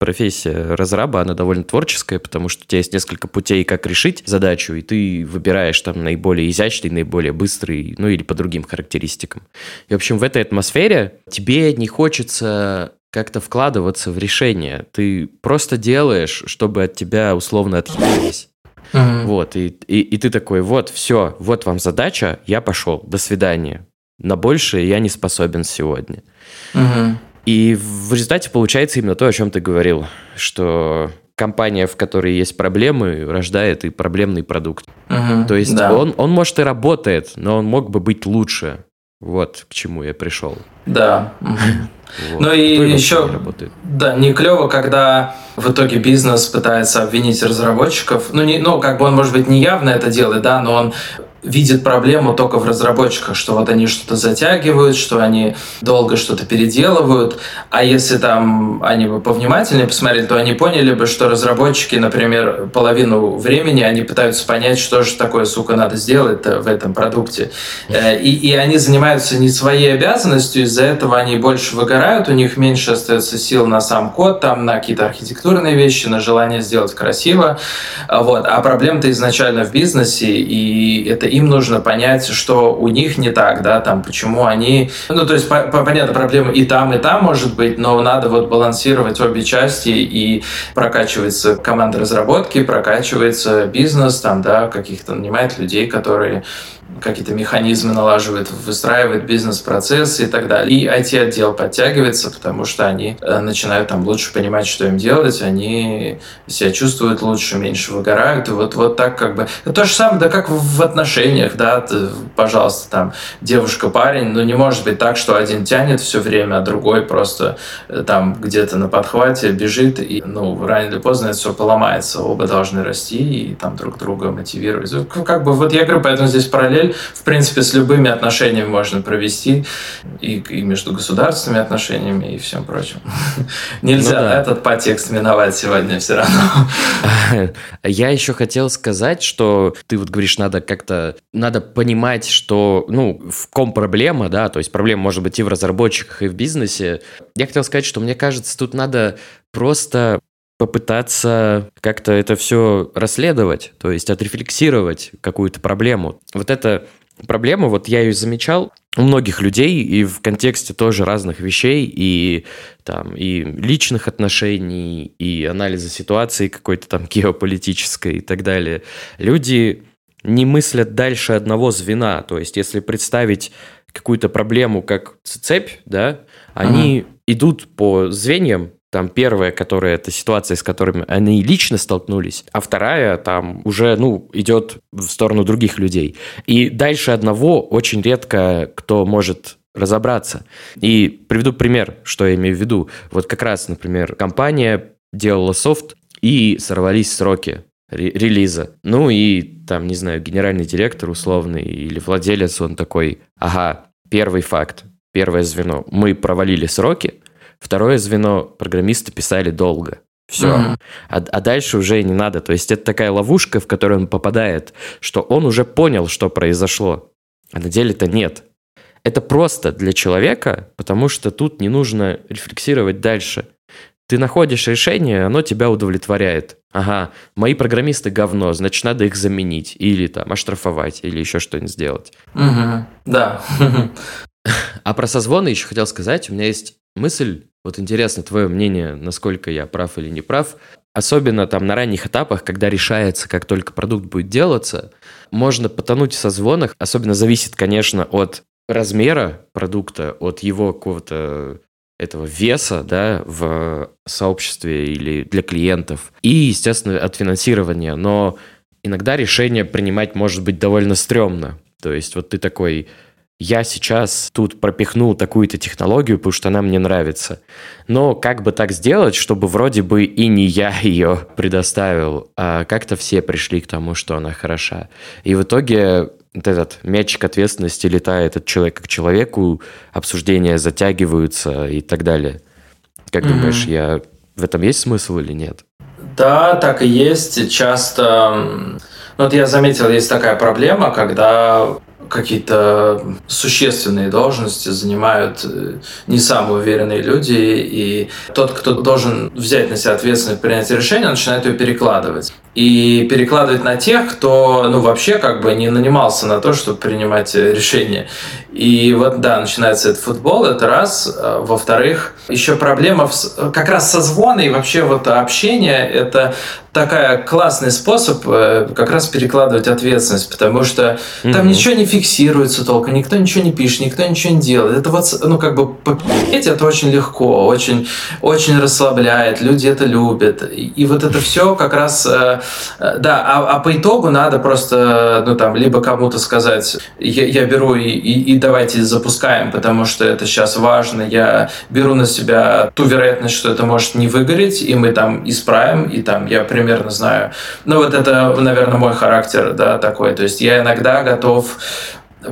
профессия разраба, она довольно творческая, потому что у тебя есть несколько путей, как решить задачу, и ты выбираешь там наиболее изящный, наиболее быстрый, ну или по другим характеристикам. И, в общем, в этой атмосфере тебе не хочется как-то вкладываться в решение. Ты просто делаешь, чтобы от тебя условно отхилились. Uh-huh. Вот, и, и, и ты такой, вот, все, вот вам задача, я пошел, до свидания. На большее я не способен сегодня. Uh-huh. И в результате получается именно то, о чем ты говорил, что компания, в которой есть проблемы, рождает и проблемный продукт. Угу, то есть да. он, он, может, и работает, но он мог бы быть лучше. Вот к чему я пришел. Да. (laughs) Вот. Ну и еще, да, не клево, когда в итоге бизнес пытается обвинить разработчиков. Ну, не, ну, как бы он, может быть, не явно это делает, да, но он видит проблему только в разработчиках, что вот они что-то затягивают, что они долго что-то переделывают, а если там они бы повнимательнее посмотрели, то они поняли бы, что разработчики, например, половину времени они пытаются понять, что же такое, сука, надо сделать в этом продукте. Э, и, и они занимаются не своей обязанностью, из-за этого они больше выгорают, у них меньше остается сил на сам код, там, на какие-то архитектурные вещи, на желание сделать красиво. Вот. А проблема-то изначально в бизнесе, и это им нужно понять, что у них не так, да, там, почему они... Ну, то есть, по, по, понятно, проблема и там, и там может быть, но надо вот балансировать обе части, и прокачивается команда разработки, прокачивается бизнес, там, да, каких-то нанимает людей, которые какие-то механизмы налаживает, выстраивает бизнес-процессы и так далее. И IT-отдел подтягивается, потому что они э, начинают там лучше понимать, что им делать, они себя чувствуют лучше, меньше выгорают, и вот, вот так как бы... То же самое, да как в отношениях, да, ты, пожалуйста, там, девушка-парень, ну не может быть так, что один тянет все время, а другой просто э, там где-то на подхвате бежит, и, ну, рано или поздно это все поломается, оба должны расти и там друг друга мотивировать. Как бы вот я говорю, поэтому здесь параллель параллель, в принципе, с любыми отношениями можно провести, и, и между государственными отношениями и всем прочим. (laughs) Нельзя ну, да. этот подтекст миновать сегодня все равно. (laughs) Я еще хотел сказать, что ты вот говоришь, надо как-то, надо понимать, что, ну, в ком проблема, да, то есть проблема может быть и в разработчиках, и в бизнесе. Я хотел сказать, что мне кажется, тут надо просто попытаться как-то это все расследовать, то есть отрефлексировать какую-то проблему. Вот эта проблема, вот я ее замечал у многих людей и в контексте тоже разных вещей, и там и личных отношений, и анализа ситуации какой-то там (laughs) геополитической и так далее. Люди не мыслят дальше одного звена, то есть если представить какую-то проблему как цепь, да, они ага. идут по звеньям, там первая, которая это ситуация, с которыми они лично столкнулись, а вторая там уже, ну, идет в сторону других людей. И дальше одного очень редко кто может разобраться. И приведу пример, что я имею в виду. Вот как раз, например, компания делала софт, и сорвались сроки релиза. Ну и там, не знаю, генеральный директор условный или владелец, он такой, ага, первый факт, первое звено. Мы провалили сроки. Второе звено программисты писали долго. Все. Mm-hmm. А, а дальше уже не надо. То есть это такая ловушка, в которую он попадает, что он уже понял, что произошло. А на деле-то нет. Это просто для человека, потому что тут не нужно рефлексировать дальше. Ты находишь решение, оно тебя удовлетворяет. Ага, мои программисты говно, значит, надо их заменить. Или там оштрафовать, или еще что-нибудь сделать. Угу, да. (laughs) А про созвоны еще хотел сказать. У меня есть мысль, вот интересно твое мнение, насколько я прав или не прав. Особенно там на ранних этапах, когда решается, как только продукт будет делаться, можно потонуть в созвонах. Особенно зависит, конечно, от размера продукта, от его какого-то этого веса да, в сообществе или для клиентов, и, естественно, от финансирования. Но иногда решение принимать может быть довольно стрёмно. То есть вот ты такой, я сейчас тут пропихнул такую-то технологию, потому что она мне нравится. Но как бы так сделать, чтобы вроде бы и не я ее предоставил, а как-то все пришли к тому, что она хороша. И в итоге вот этот мячик ответственности летает от человека к человеку, обсуждения затягиваются и так далее. Как mm-hmm. думаешь, я в этом есть смысл или нет? Да, так и есть. Часто, ну, вот я заметил, есть такая проблема, когда какие-то существенные должности занимают э, не самые уверенные люди, и тот, кто должен взять на себя ответственность принять решение, начинает ее перекладывать. И перекладывать на тех, кто ну, вообще как бы не нанимался на то, чтобы принимать решения. И вот, да, начинается этот футбол, это раз. А, во-вторых, еще проблема в, как раз созвона и вообще вот общение – это такая классный способ э, как раз перекладывать ответственность, потому что mm-hmm. там ничего не фиксируется толком, никто ничего не пишет, никто ничего не делает. Это вот, ну, как бы, попить это очень легко, очень, очень расслабляет, люди это любят. И вот это все как раз, э, э, да, а, а по итогу надо просто, ну, там, либо кому-то сказать, я, я беру и, и, и давайте запускаем, потому что это сейчас важно, я беру на себя ту вероятность, что это может не выгореть, и мы там исправим, и там я примерно знаю. Ну вот это, наверное, мой характер, да, такой. То есть я иногда готов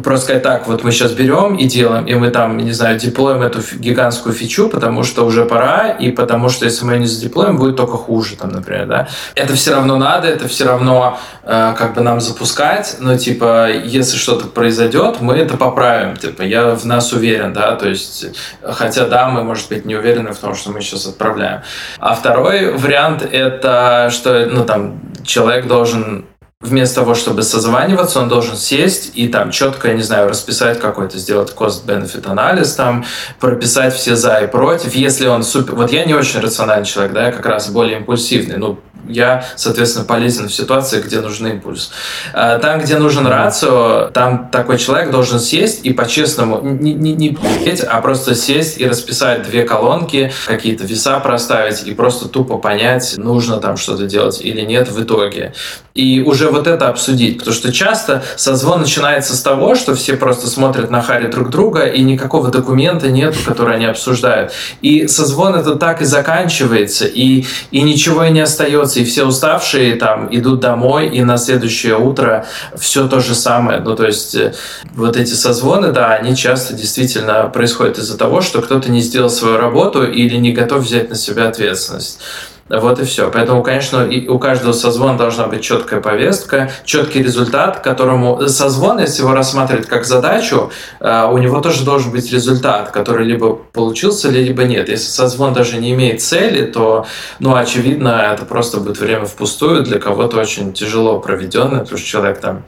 просто сказать так, вот мы сейчас берем и делаем, и мы там, не знаю, деплоим эту гигантскую фичу, потому что уже пора, и потому что если мы ее не задеплоим, будет только хуже, там, например, да. Это все равно надо, это все равно э, как бы нам запускать, но типа, если что-то произойдет, мы это поправим, типа, я в нас уверен, да, то есть, хотя, да, мы, может быть, не уверены в том, что мы сейчас отправляем. А второй вариант это, что, ну, там, человек должен вместо того, чтобы созваниваться, он должен сесть и там четко, я не знаю, расписать какой-то, сделать cost-benefit анализ, там, прописать все за и против. Если он супер... Вот я не очень рациональный человек, да, я как раз более импульсивный. Ну, я, соответственно, полезен в ситуации, где нужен импульс. А там, где нужен рацио, там такой человек должен сесть и по-честному, не, не, не петь, а просто сесть и расписать две колонки, какие-то веса проставить и просто тупо понять, нужно там что-то делать или нет в итоге. И уже вот это обсудить, потому что часто созвон начинается с того, что все просто смотрят на харе друг друга, и никакого документа нет, который они обсуждают. И созвон это так и заканчивается, и, и ничего и не остается и все уставшие там идут домой, и на следующее утро все то же самое. Ну, то есть э, вот эти созвоны, да, они часто действительно происходят из-за того, что кто-то не сделал свою работу или не готов взять на себя ответственность. Вот и все. Поэтому, конечно, у каждого созвона должна быть четкая повестка, четкий результат, которому созвон, если его рассматривать как задачу, э, у него тоже должен быть результат, который либо получился, либо нет. Если созвон даже не имеет цели, то, ну, очевидно, это просто будет время впустую, для кого-то очень тяжело проведенное, потому что человек там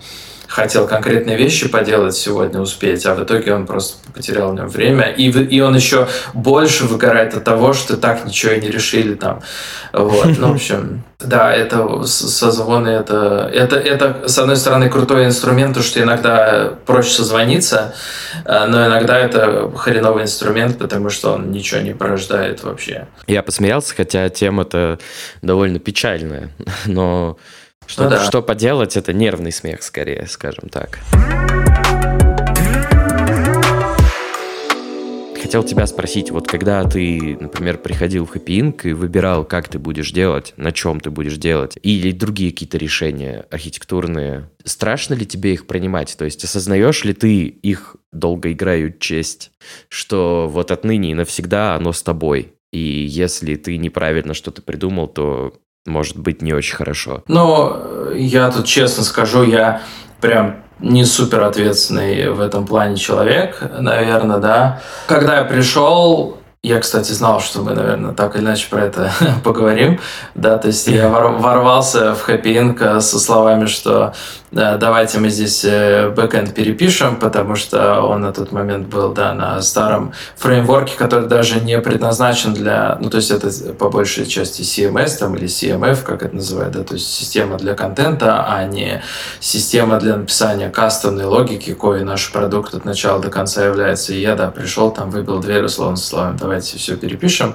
хотел конкретные вещи поделать сегодня, успеть, а в итоге он просто потерял в время. И, и он еще больше выгорает от того, что так ничего и не решили там. Вот. Ну, в общем, да, это созвоны, это, это, это, с одной стороны, крутой инструмент, потому что иногда проще созвониться, а, но иногда это хреновый инструмент, потому что он ничего не порождает вообще. Я посмеялся, хотя тема-то довольно печальная, (laughs) но что, ну, да. что поделать, это нервный смех скорее, скажем так. хотел тебя спросить, вот когда ты, например, приходил в Happy Inc. и выбирал, как ты будешь делать, на чем ты будешь делать, или другие какие-то решения архитектурные, страшно ли тебе их принимать? То есть осознаешь ли ты их долгоиграю честь, что вот отныне и навсегда оно с тобой? И если ты неправильно что-то придумал, то может быть не очень хорошо. Ну, я тут честно скажу, я прям не супер ответственный в этом плане человек, наверное, да. Когда я пришел, я, кстати, знал, что мы, наверное, так или иначе про это (laughs) поговорим. Да, то есть я ворвался в хэппи со словами, что да, давайте мы здесь э, бэкэнд перепишем, потому что он на тот момент был да, на старом фреймворке, который даже не предназначен для... Ну, то есть это по большей части CMS там, или CMF, как это называют, да, то есть система для контента, а не система для написания кастомной логики, кое наш продукт от начала до конца является. И я, да, пришел, там выбил дверь, условно, словами, давайте все перепишем.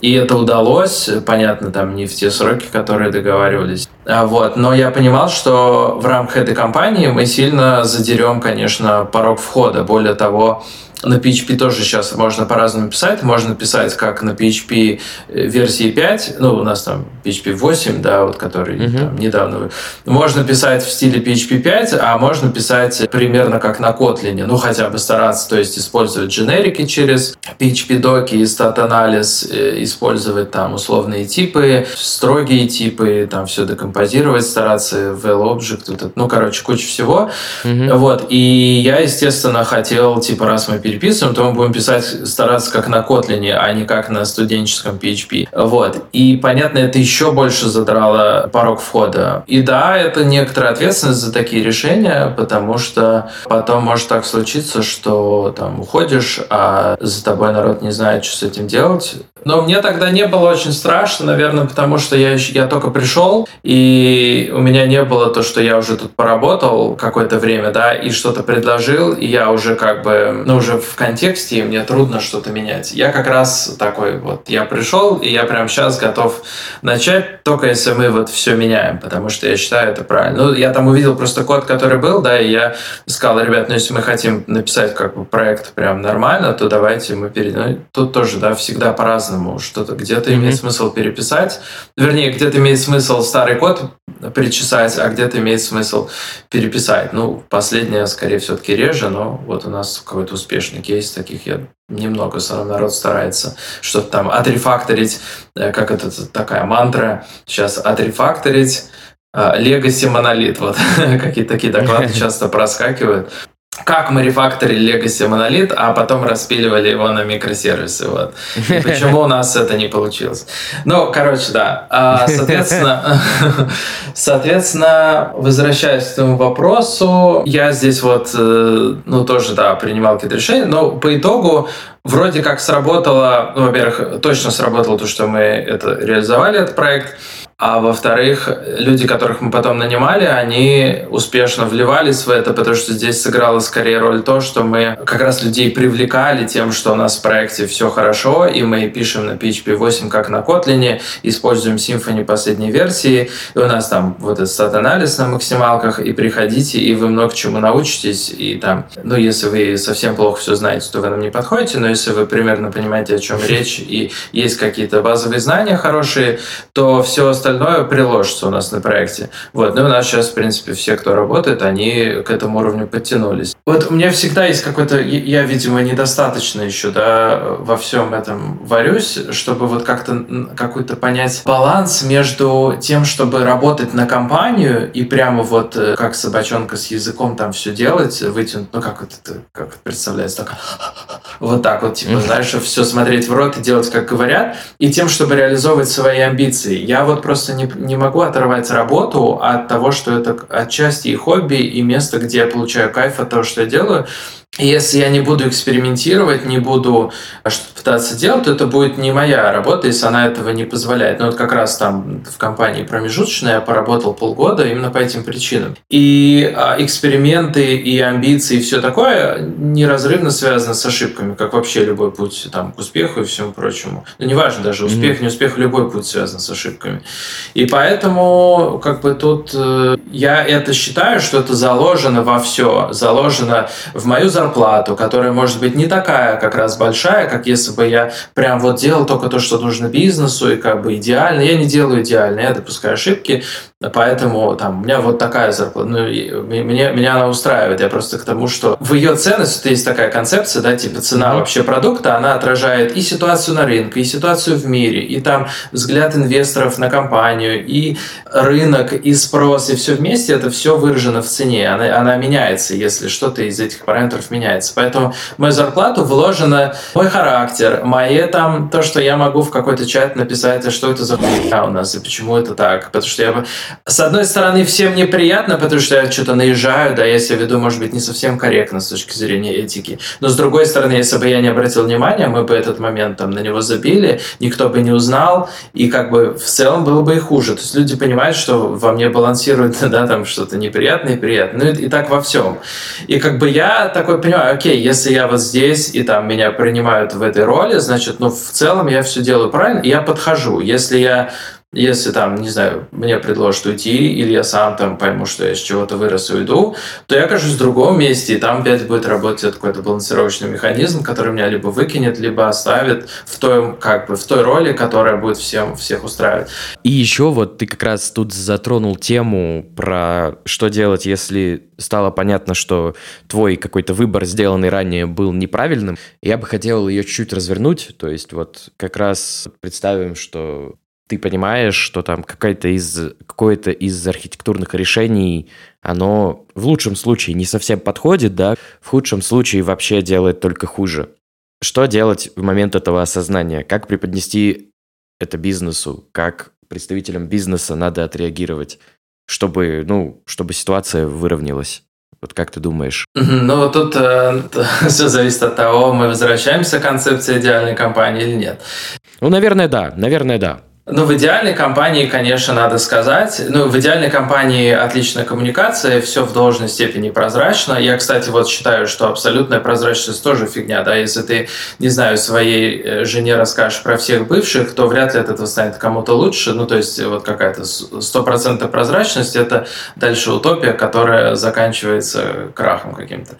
И это удалось, понятно, там не в те сроки, которые договаривались. А вот. Но я понимал, что в рамках этой компании мы сильно задерем, конечно, порог входа. Более того, на PHP тоже сейчас можно по-разному писать. Можно писать как на PHP э, версии 5, ну, у нас там PHP 8, да, вот который uh-huh. там, недавно. Можно писать в стиле PHP 5, а можно писать примерно как на Kotlin. Ну, хотя бы стараться, то есть использовать дженерики через PHP-доки и стат-анализ, э, использовать там условные типы, строгие типы, там все декомпозировать, стараться в L-Object, ну, короче, куча всего. Uh-huh. Вот. И я, естественно, хотел, типа, раз мы переписываем, то мы будем писать, стараться как на Kotlin, а не как на студенческом PHP. Вот. И, понятно, это еще больше задрало порог входа. И да, это некоторая ответственность за такие решения, потому что потом может так случиться, что там уходишь, а за тобой народ не знает, что с этим делать. Но мне тогда не было очень страшно, наверное, потому что я, я только пришел, и у меня не было то, что я уже тут поработал какое-то время, да, и что-то предложил, и я уже как бы, ну, уже в контексте, и мне трудно что-то менять. Я как раз такой вот, я пришел, и я прямо сейчас готов начать, только если мы вот все меняем, потому что я считаю это правильно. Ну, я там увидел просто код, который был, да, и я сказал, ребят, ну, если мы хотим написать как бы проект прям нормально, то давайте мы перейдем. Ну, тут тоже, да, всегда по-разному по-разному. Что-то где-то mm-hmm. имеет смысл переписать, вернее, где-то имеет смысл старый код причесать, а где-то имеет смысл переписать. Ну, последнее, скорее, все-таки реже, но вот у нас какой-то успешный кейс таких я немного, основном народ старается что-то там отрефакторить, э, как это такая мантра, сейчас отрефакторить, Legacy монолит, вот (laughs) какие-то такие доклады (laughs) часто проскакивают как мы рефакторили Legacy Monolith, а потом распиливали его на микросервисы. Вот. И почему у нас это не получилось? Ну, короче, да. А, соответственно, (laughs) соответственно, возвращаясь к этому вопросу, я здесь вот, э, ну, тоже, да, принимал какие-то решения, но по итогу вроде как сработало, ну, во-первых, точно сработало то, что мы это реализовали, этот проект, а во-вторых, люди, которых мы потом нанимали, они успешно вливались в это, потому что здесь сыграла скорее роль то, что мы как раз людей привлекали тем, что у нас в проекте все хорошо, и мы пишем на PHP 8 как на Kotlin, используем Symfony последней версии, и у нас там вот этот стат-анализ на максималках, и приходите, и вы много чему научитесь, и там, ну, если вы совсем плохо все знаете, то вы нам не подходите, но если вы примерно понимаете, о чем речь, и есть какие-то базовые знания хорошие, то все остальное остальное приложится у нас на проекте. Вот. Ну и у нас сейчас, в принципе, все, кто работает, они к этому уровню подтянулись. Вот у меня всегда есть какой-то... Я, видимо, недостаточно еще, да, во всем этом варюсь, чтобы вот как-то какой-то понять баланс между тем, чтобы работать на компанию и прямо вот э, как собачонка с языком там все делать, вытянуть, ну как это, как это представляется, так, вот так вот, типа, знаешь, все смотреть в рот и делать, как говорят, и тем, чтобы реализовывать свои амбиции. Я вот просто просто не, не могу оторвать работу от того, что это отчасти и хобби, и место, где я получаю кайф от того, что я делаю. Если я не буду экспериментировать, не буду что-то пытаться делать, то это будет не моя работа, если она этого не позволяет. Но вот как раз там в компании промежуточной я поработал полгода именно по этим причинам. И а, эксперименты и амбиции и все такое неразрывно связано с ошибками, как вообще любой путь там, к успеху и всему прочему. Ну, неважно даже, успех, mm-hmm. не успех, любой путь связан с ошибками. И поэтому как бы тут э, я это считаю, что это заложено во все, заложено в мою зарплату, зарплату, которая может быть не такая как раз большая, как если бы я прям вот делал только то, что нужно бизнесу, и как бы идеально. Я не делаю идеально, я допускаю ошибки, Поэтому там, у меня вот такая зарплата. Ну, меня, меня она устраивает. Я просто к тому, что в ее ценности вот есть такая концепция, да, типа цена mm-hmm. вообще продукта, она отражает и ситуацию на рынке, и ситуацию в мире, и там взгляд инвесторов на компанию, и рынок, и спрос, и все вместе, это все выражено в цене. Она, она меняется, если что-то из этих параметров меняется. Поэтому в мою зарплату вложено мой характер, мои там, то, что я могу в какой-то чат написать, а что это за хуйня у нас, и почему это так. Потому что я с одной стороны, всем неприятно, потому что я что-то наезжаю, да, я себя веду, может быть, не совсем корректно с точки зрения этики. Но с другой стороны, если бы я не обратил внимания, мы бы этот момент там на него забили, никто бы не узнал, и как бы в целом было бы и хуже. То есть люди понимают, что во мне балансирует, (laughs) да, там что-то неприятное и приятное. Ну и, и так во всем. И как бы я такой понимаю, окей, если я вот здесь, и там меня принимают в этой роли, значит, ну в целом я все делаю правильно, и я подхожу. Если я если там, не знаю, мне предложат уйти, или я сам там пойму, что я с чего-то вырос и уйду, то я окажусь в другом месте, и там опять будет работать какой-то балансировочный механизм, который меня либо выкинет, либо оставит в той, как бы, в той роли, которая будет всем, всех устраивать. И еще вот ты как раз тут затронул тему про что делать, если стало понятно, что твой какой-то выбор, сделанный ранее, был неправильным. Я бы хотел ее чуть-чуть развернуть, то есть вот как раз представим, что ты понимаешь, что там какое-то из, какое-то из архитектурных решений, оно в лучшем случае не совсем подходит, да, в худшем случае вообще делает только хуже. Что делать в момент этого осознания? Как преподнести это бизнесу? Как представителям бизнеса надо отреагировать, чтобы, ну, чтобы ситуация выровнялась? Вот как ты думаешь? Ну, тут э, (laughs) все зависит от того, мы возвращаемся к концепции идеальной компании или нет. Ну, наверное, да. Наверное, да. Ну, в идеальной компании, конечно, надо сказать. Ну, в идеальной компании отличная коммуникация, все в должной степени прозрачно. Я, кстати, вот считаю, что абсолютная прозрачность тоже фигня, да. Если ты, не знаю, своей э, жене расскажешь про всех бывших, то вряд ли от этого станет кому-то лучше. Ну, то есть, вот какая-то стопроцентная прозрачность – это дальше утопия, которая заканчивается крахом каким-то.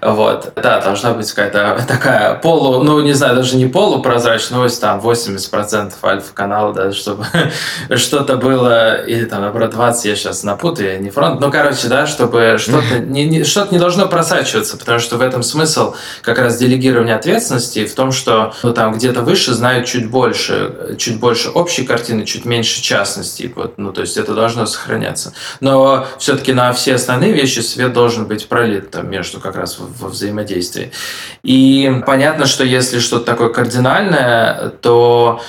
Вот. Да, должна быть какая-то такая полу, ну, не знаю, даже не полупрозрачность, там 80% альфа-канала, да, чтобы (laughs) что-то было, или там, наоборот, 20, я сейчас напутаю, не фронт, ну, короче, да, чтобы что-то не, не, что не должно просачиваться, потому что в этом смысл как раз делегирования ответственности в том, что ну, там где-то выше знают чуть больше, чуть больше общей картины, чуть меньше частностей, вот, ну, то есть это должно сохраняться. Но все-таки на все остальные вещи свет должен быть пролит там между как раз во взаимодействии. И понятно, что если что-то такое кардинальное, то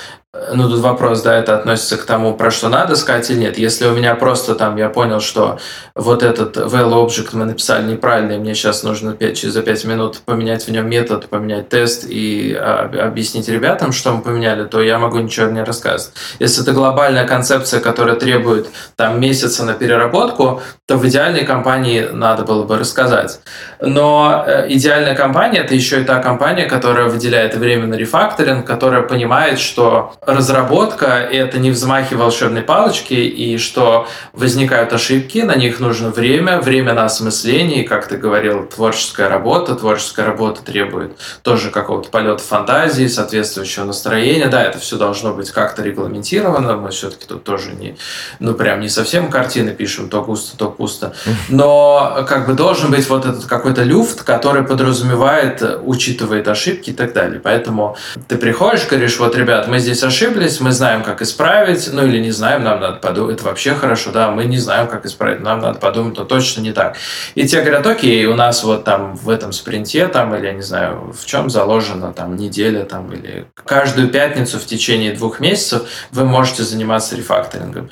ну, тут вопрос, да, это относится к тому, про что надо сказать или нет. Если у меня просто там, я понял, что вот этот VL Object мы написали неправильно, и мне сейчас нужно 5, за 5 минут поменять в нем метод, поменять тест и а, объяснить ребятам, что мы поменяли, то я могу ничего не рассказывать. Если это глобальная концепция, которая требует там месяца на переработку, то в идеальной компании надо было бы рассказать. Но э, идеальная компания – это еще и та компания, которая выделяет время на рефакторинг, которая понимает, что разработка – это не взмахи волшебной палочки, и что возникают ошибки, на них нужно время, время на осмысление, и, как ты говорил, творческая работа. Творческая работа требует тоже какого-то полета фантазии, соответствующего настроения. Да, это все должно быть как-то регламентировано. Мы все-таки тут тоже не, ну, прям не совсем картины пишем, то густо, то пусто. Но как бы должен быть вот этот какой-то люфт, который подразумевает, учитывает ошибки и так далее. Поэтому ты приходишь, говоришь, вот, ребят, мы здесь ошиблись, мы знаем, как исправить, ну или не знаем, нам надо подумать, это вообще хорошо, да, мы не знаем, как исправить, нам надо подумать, но точно не так. И те говорят, окей, у нас вот там в этом спринте, там, или я не знаю, в чем заложена там неделя, там, или каждую пятницу в течение двух месяцев вы можете заниматься рефакторингом.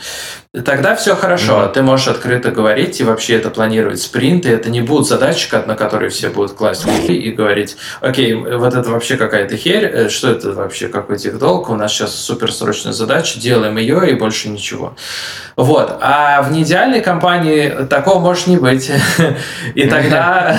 Тогда все хорошо, mm-hmm. ты можешь открыто говорить и вообще это планировать спринты, это не будут задачи, на которые все будут класть и говорить, окей, вот это вообще какая-то херь, э, что это вообще, какой тех долг, у нас сейчас сейчас суперсрочная задача, делаем ее и больше ничего. Вот. А в неидеальной компании такого может не быть. (laughs) И тогда,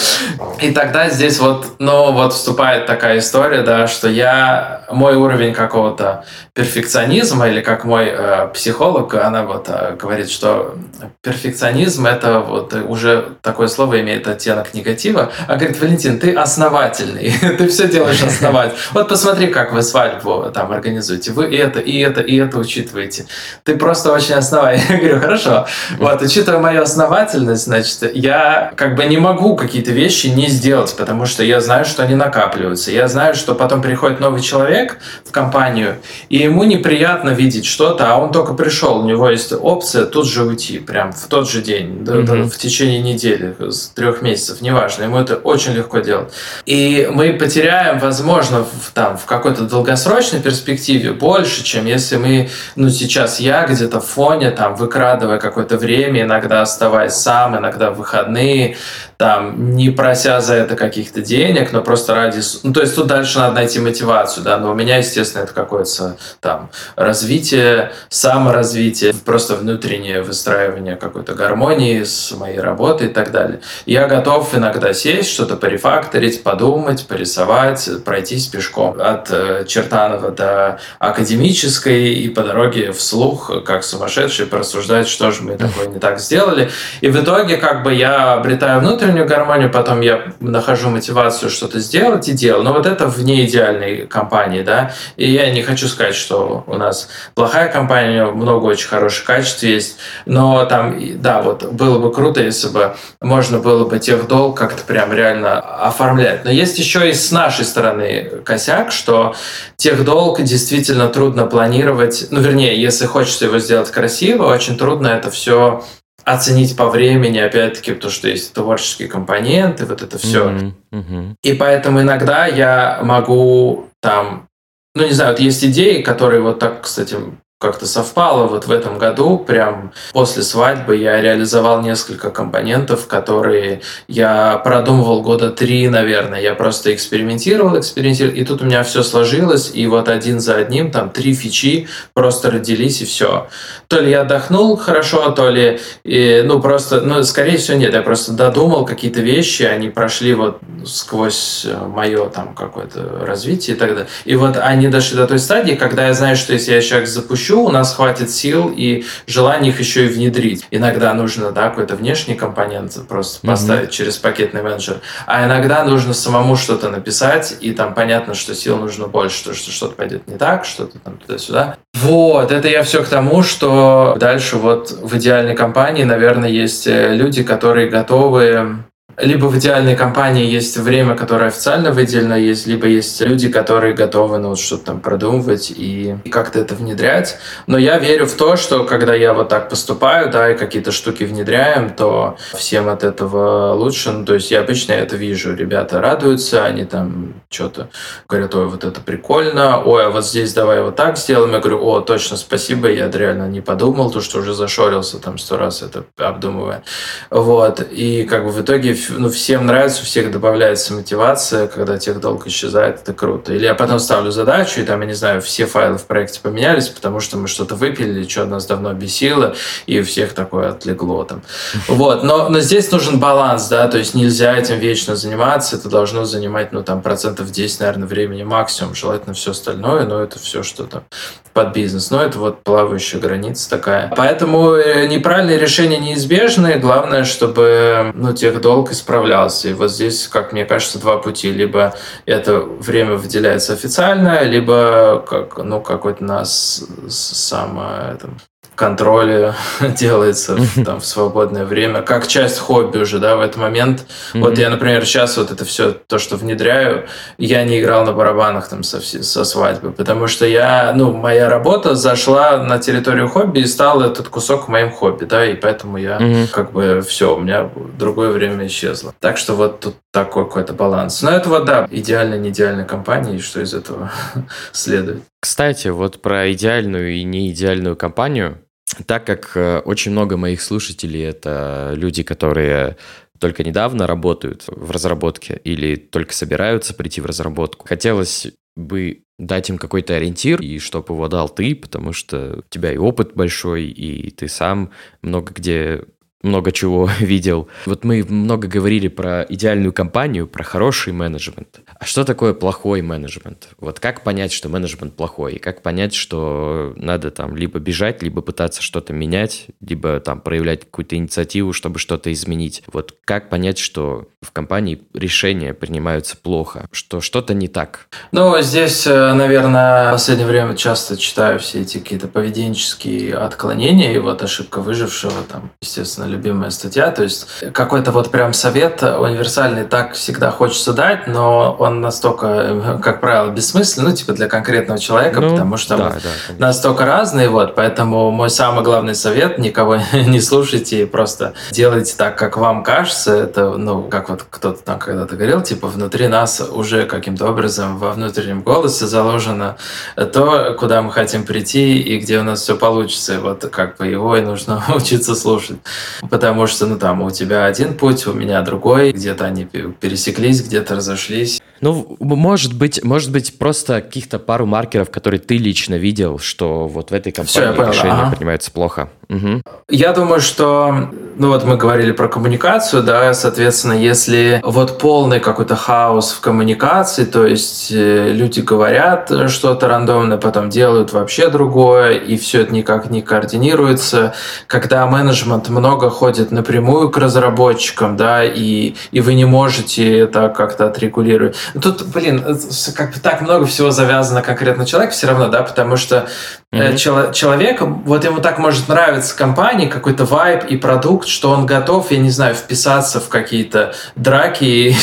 (laughs) и тогда здесь вот, ну, вот вступает такая история, да, что я, мой уровень какого-то перфекционизма, или как мой э, психолог, она вот э, говорит, что перфекционизм это вот уже такое слово имеет оттенок негатива. А говорит, Валентин, ты основательный, (laughs) ты все делаешь основательно. Вот посмотри, как вы свадьбу там организуете. Вы это, и это, и это учитываете. Ты просто очень основательный. (laughs) Я говорю, хорошо. Вот, учитывая мою основательность, значит, я как бы не могу какие-то вещи не сделать, потому что я знаю, что они накапливаются. Я знаю, что потом приходит новый человек в компанию, и ему неприятно видеть что-то, а он только пришел, у него есть опция тут же уйти, прям в тот же день, mm-hmm. в течение недели, с трех месяцев, неважно, ему это очень легко делать. И мы потеряем, возможно, в, там, в какой-то долгосрочной перспективе больше, чем если мы, ну, сейчас я где-то в фоне, там, выкрадывая какое-то время, иногда оставаясь сам, иногда в выходные, там, не прося за это каких-то денег, но просто ради... Ну, то есть тут дальше надо найти мотивацию, да, но у меня, естественно, это какое-то там развитие, саморазвитие, просто внутреннее выстраивание какой-то гармонии с моей работой и так далее. Я готов иногда сесть, что-то порефакторить, подумать, порисовать, пройтись пешком от э, Чертанова до академической и по дороге вслух, как сумасшедший, порассуждать, что же мы такое не так сделали. И в итоге как бы я обретаю внутреннюю гармонию, потом я нахожу мотивацию что-то сделать и делаю. Но вот это вне идеальной компании, да. И я не хочу сказать, что у нас плохая компания, много очень хороших качеств есть, но там, да, вот было бы круто, если бы можно было бы тех долг как-то прям реально оформлять. Но есть еще и с нашей стороны косяк, что тех долг действительно трудно планировать, ну, вернее, если хочется его сделать красиво, очень трудно это все оценить по времени, опять-таки, потому что есть творческие компоненты, вот это все. Mm-hmm. Mm-hmm. И поэтому иногда я могу там ну, не знаю, вот есть идеи, которые вот так, кстати, как-то совпало вот в этом году, прям после свадьбы я реализовал несколько компонентов, которые я продумывал года три, наверное. Я просто экспериментировал, экспериментировал, и тут у меня все сложилось, и вот один за одним там три фичи просто родились, и все. То ли я отдохнул хорошо, то ли, и, ну, просто, ну, скорее всего, нет, я просто додумал какие-то вещи, они прошли вот сквозь э, мое там какое-то развитие и так далее. И вот они дошли до той стадии, когда я знаю, что если я сейчас запущу хочу, у нас хватит сил и желания их еще и внедрить. Иногда нужно да, какой-то внешний компонент просто mm-hmm. поставить через пакетный менеджер, а иногда нужно самому что-то написать, и там понятно, что сил нужно больше, то, что что-то пойдет не так, что-то там туда-сюда. Вот, это я все к тому, что дальше вот в идеальной компании, наверное, есть э, люди, которые готовы либо в идеальной компании есть время, которое официально выделено, есть, либо есть люди, которые готовы ну, что-то там продумывать и, и как-то это внедрять. Но я верю в то, что когда я вот так поступаю, да, и какие-то штуки внедряем, то всем от этого лучше. Ну, то есть я обычно это вижу. Ребята радуются, они там что-то говорят, ой, вот это прикольно, ой, а вот здесь давай вот так сделаем. Я говорю, о, точно, спасибо, я реально не подумал, то, что уже зашорился там сто раз это обдумывая. Вот. И как бы в итоге ну, всем нравится, у всех добавляется мотивация, когда тех долг исчезает, это круто. Или я потом ставлю задачу, и там, я не знаю, все файлы в проекте поменялись, потому что мы что-то выпилили, что нас давно бесило, и у всех такое отлегло там. (laughs) Вот, но, но здесь нужен баланс, да, то есть нельзя этим вечно заниматься, это должно занимать, ну, там, процентов 10, наверное, времени максимум, желательно все остальное, но это все что-то под бизнес. Но это вот плавающая граница такая. Поэтому э, неправильные решения неизбежны. Главное, чтобы ну, тех долг исправлялся. И вот здесь, как мне кажется, два пути. Либо это время выделяется официально, либо как, ну, какой-то нас сам этом, контроле (laughs) делается там, в свободное время, как часть хобби уже, да, в этот момент. Mm-hmm. Вот я, например, сейчас вот это все, то, что внедряю, я не играл на барабанах там со, со свадьбы, потому что я, ну, моя работа зашла на территорию хобби и стал этот кусок моим хобби, да, и поэтому я mm-hmm. как бы все, у меня другое время исчезло. Так что вот тут такой какой-то баланс. Но это вот, да, идеально не идеальная компания, и что из этого (laughs) следует. Кстати, вот про идеальную и неидеальную компанию, так как э, очень много моих слушателей это люди, которые только недавно работают в разработке или только собираются прийти в разработку, хотелось бы дать им какой-то ориентир, и чтобы его дал ты, потому что у тебя и опыт большой, и ты сам много где много чего (laughs) видел. Вот мы много говорили про идеальную компанию, про хороший менеджмент. А что такое плохой менеджмент? Вот как понять, что менеджмент плохой? И как понять, что надо там либо бежать, либо пытаться что-то менять, либо там проявлять какую-то инициативу, чтобы что-то изменить? Вот как понять, что в компании решения принимаются плохо, что что-то не так? Ну, здесь, э, наверное, в последнее время часто читаю все эти какие-то поведенческие отклонения, и вот ошибка выжившего, там, естественно, любимая статья. То есть какой-то вот прям совет универсальный так всегда хочется дать, но он настолько, как правило, бессмысленный, ну, типа для конкретного человека, ну, потому что да, мы да, настолько разные, вот, поэтому мой самый главный совет, никого (laughs) не слушайте, просто делайте так, как вам кажется, это, ну, как вот кто-то там когда-то говорил, типа внутри нас уже каким-то образом во внутреннем голосе заложено то, куда мы хотим прийти и где у нас все получится, вот как бы его и нужно (laughs) учиться слушать потому что, ну, там, у тебя один путь, у меня другой, где-то они пересеклись, где-то разошлись. Ну, может быть, может быть, просто каких-то пару маркеров, которые ты лично видел, что вот в этой компании Все, решения ага. принимаются плохо. Угу. Я думаю, что, ну вот мы говорили про коммуникацию, да, соответственно, если вот полный какой-то хаос в коммуникации, то есть э, люди говорят что-то рандомно, потом делают вообще другое, и все это никак не координируется, когда менеджмент много ходит напрямую к разработчикам, да, и, и вы не можете это как-то отрегулировать. Тут, блин, как бы так много всего завязано конкретно человек все равно, да, потому что mm-hmm. человек, вот ему так может нравиться компания, какой-то вайб и продукт, что он готов, я не знаю, вписаться в какие-то драки,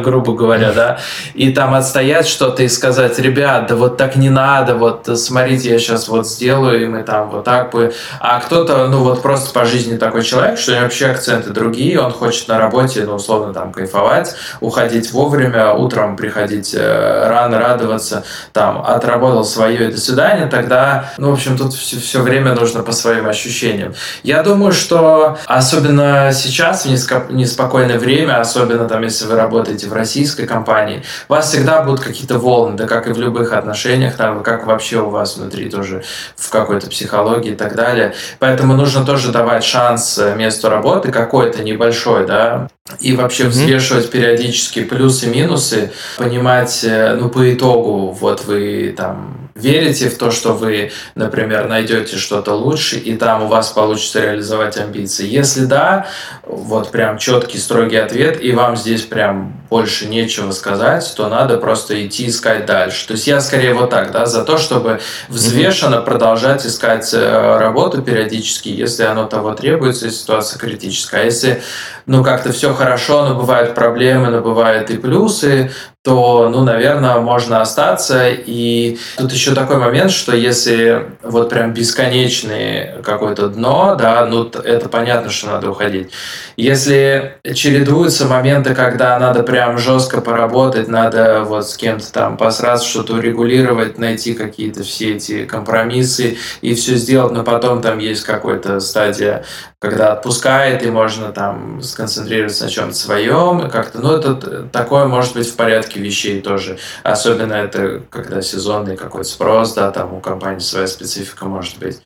(laughs) грубо говоря, да, и там отстоять что-то и сказать, ребят, да вот так не надо, вот смотрите, я сейчас вот сделаю, и мы там вот так бы. А кто-то, ну вот просто по жизни такой человек, что у него вообще акценты другие, он хочет на работе, ну условно там кайфовать, уходить вовремя, утром приходить э, рано, радоваться, там, отработал свое и до свидания, тогда, ну, в общем, тут все, все время нужно по своим ощущениям. Я думаю, что особенно сейчас, в неспокойное время, особенно там, если вы работаете в российской компании, у вас всегда будут какие-то волны, да как и в любых отношениях, там, как вообще у вас внутри тоже в какой-то психологии и так далее. Поэтому нужно тоже давать шанс месту работы какой-то небольшой, да, и вообще взвешивать периодически плюсы и минусы, понимать, э, ну, по итогу, вот вы там верите в то, что вы, например, найдете что-то лучше, и там у вас получится реализовать амбиции? Если да, вот прям четкий, строгий ответ, и вам здесь прям больше нечего сказать, то надо просто идти искать дальше. То есть я скорее вот так, да, за то, чтобы взвешенно продолжать искать э, работу периодически, если оно того требуется, если ситуация критическая. А если, ну, как-то все хорошо, но бывают проблемы, но бывают и плюсы, то, ну, наверное, можно остаться. И тут еще такой момент, что если вот прям бесконечное какое-то дно, да, ну, это понятно, что надо уходить. Если чередуются моменты, когда надо прям жестко поработать, надо вот с кем-то там посраться, что-то урегулировать, найти какие-то все эти компромиссы и все сделать, но потом там есть какая-то стадия когда отпускает, и можно там сконцентрироваться на чем-то своем, как-то, ну, это такое может быть в порядке вещей тоже. Особенно это, когда сезонный какой-то спрос, да, там у компании своя специфика может быть.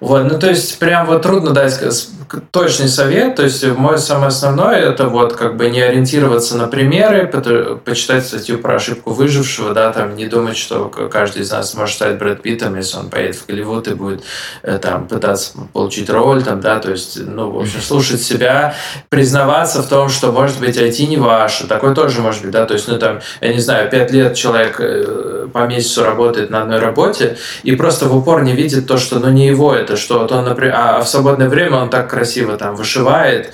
Вот, ну, то есть, прям вот трудно дать точный совет, то есть, мой самое основное, это вот как бы не ориентироваться на примеры, почитать статью про ошибку выжившего, да, там, не думать, что каждый из нас может стать Брэд Питтом, если он поедет в Голливуд и будет э, там пытаться получить роль, там, да, то есть, есть, ну, в общем, слушать себя, признаваться в том, что, может быть, IT не ваше. Такое тоже может быть, да, то есть, ну, там, я не знаю, пять лет человек э, по месяцу работает на одной работе и просто в упор не видит то, что, ну, не его это, что вот он, например, а в свободное время он так красиво там вышивает,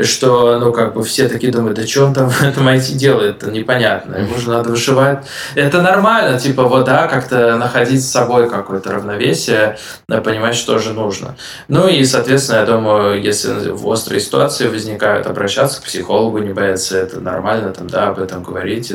что, ну, как бы все такие думают, да что он там в этом IT делает, это непонятно, ему же надо вышивать. Это нормально, типа, вот, да, как-то находить с собой какое-то равновесие, да, понимать, что же нужно. Ну и, соответственно, я думаю, если в острой ситуации возникают, обращаться к психологу, не бояться, это нормально, там, да, об этом говорить,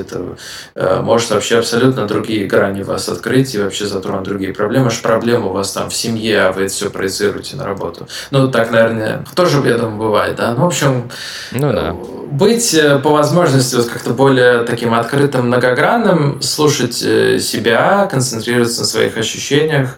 э, может вообще абсолютно другие грани вас открыть и вообще затронуть другие проблемы. Аж проблема у вас там в семье, а вы это все проецируете на работу. Ну, так, наверное, тоже, я думаю, бывает, да. Ну, в общем, ну, да. быть э, по возможности вот как-то более таким открытым, многогранным, слушать э, себя, концентрироваться на своих ощущениях,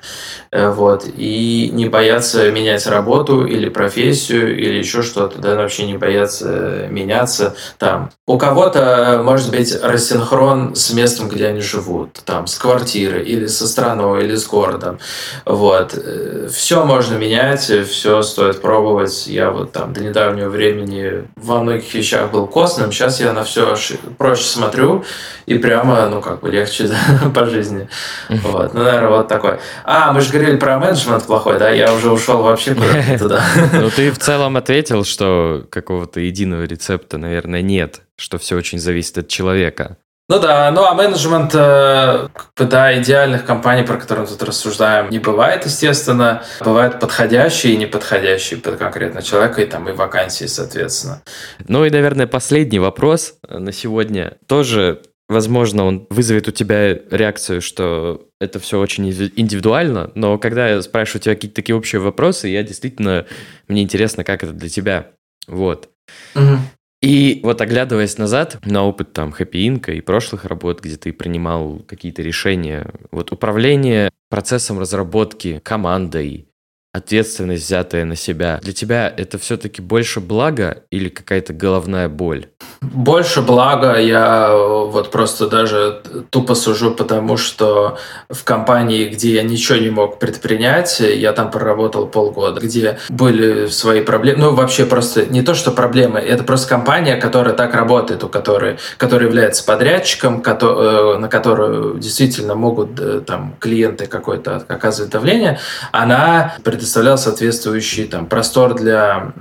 вот, и не бояться менять работу или профессию или еще что-то, да, вообще не бояться меняться там. У кого-то может быть рассинхрон с местом, где они живут, там, с квартиры или со страной, или с городом, вот. Э, все можно менять, все стоит пробовать. Я вот там до недавнего времени во многих вещах был костным, сейчас я на все проще смотрю и прямо, ну, как бы легче (laughs) да, по жизни. Вот, ну, наверное, вот такой. А, мы же говорили про менеджмент плохой, да, я уже ушел вообще (laughs) туда. Ну, ты в целом ответил, что какого-то единого рецепта, наверное, нет, что все очень зависит от человека. Ну да, ну а менеджмент, э, как бы, да, идеальных компаний, про которые мы тут рассуждаем, не бывает, естественно. Бывают подходящие и неподходящие под конкретно человека, и там и вакансии, соответственно. Ну и, наверное, последний вопрос на сегодня. Тоже Возможно, он вызовет у тебя реакцию, что это все очень индивидуально, но когда я спрашиваю у тебя какие-то такие общие вопросы, я действительно, мне интересно, как это для тебя. Вот. Угу. И вот оглядываясь назад на опыт там Happy Inc. и прошлых работ, где ты принимал какие-то решения, вот управление процессом разработки, командой, ответственность, взятая на себя, для тебя это все-таки больше благо или какая-то головная боль? Больше блага я вот просто даже тупо сужу, потому что в компании, где я ничего не мог предпринять, я там проработал полгода, где были свои проблемы. Ну, вообще просто не то, что проблемы, это просто компания, которая так работает, у которой, которая является подрядчиком, э, на которую действительно могут э, там клиенты какой-то оказывать давление, она предоставляла соответствующий там простор для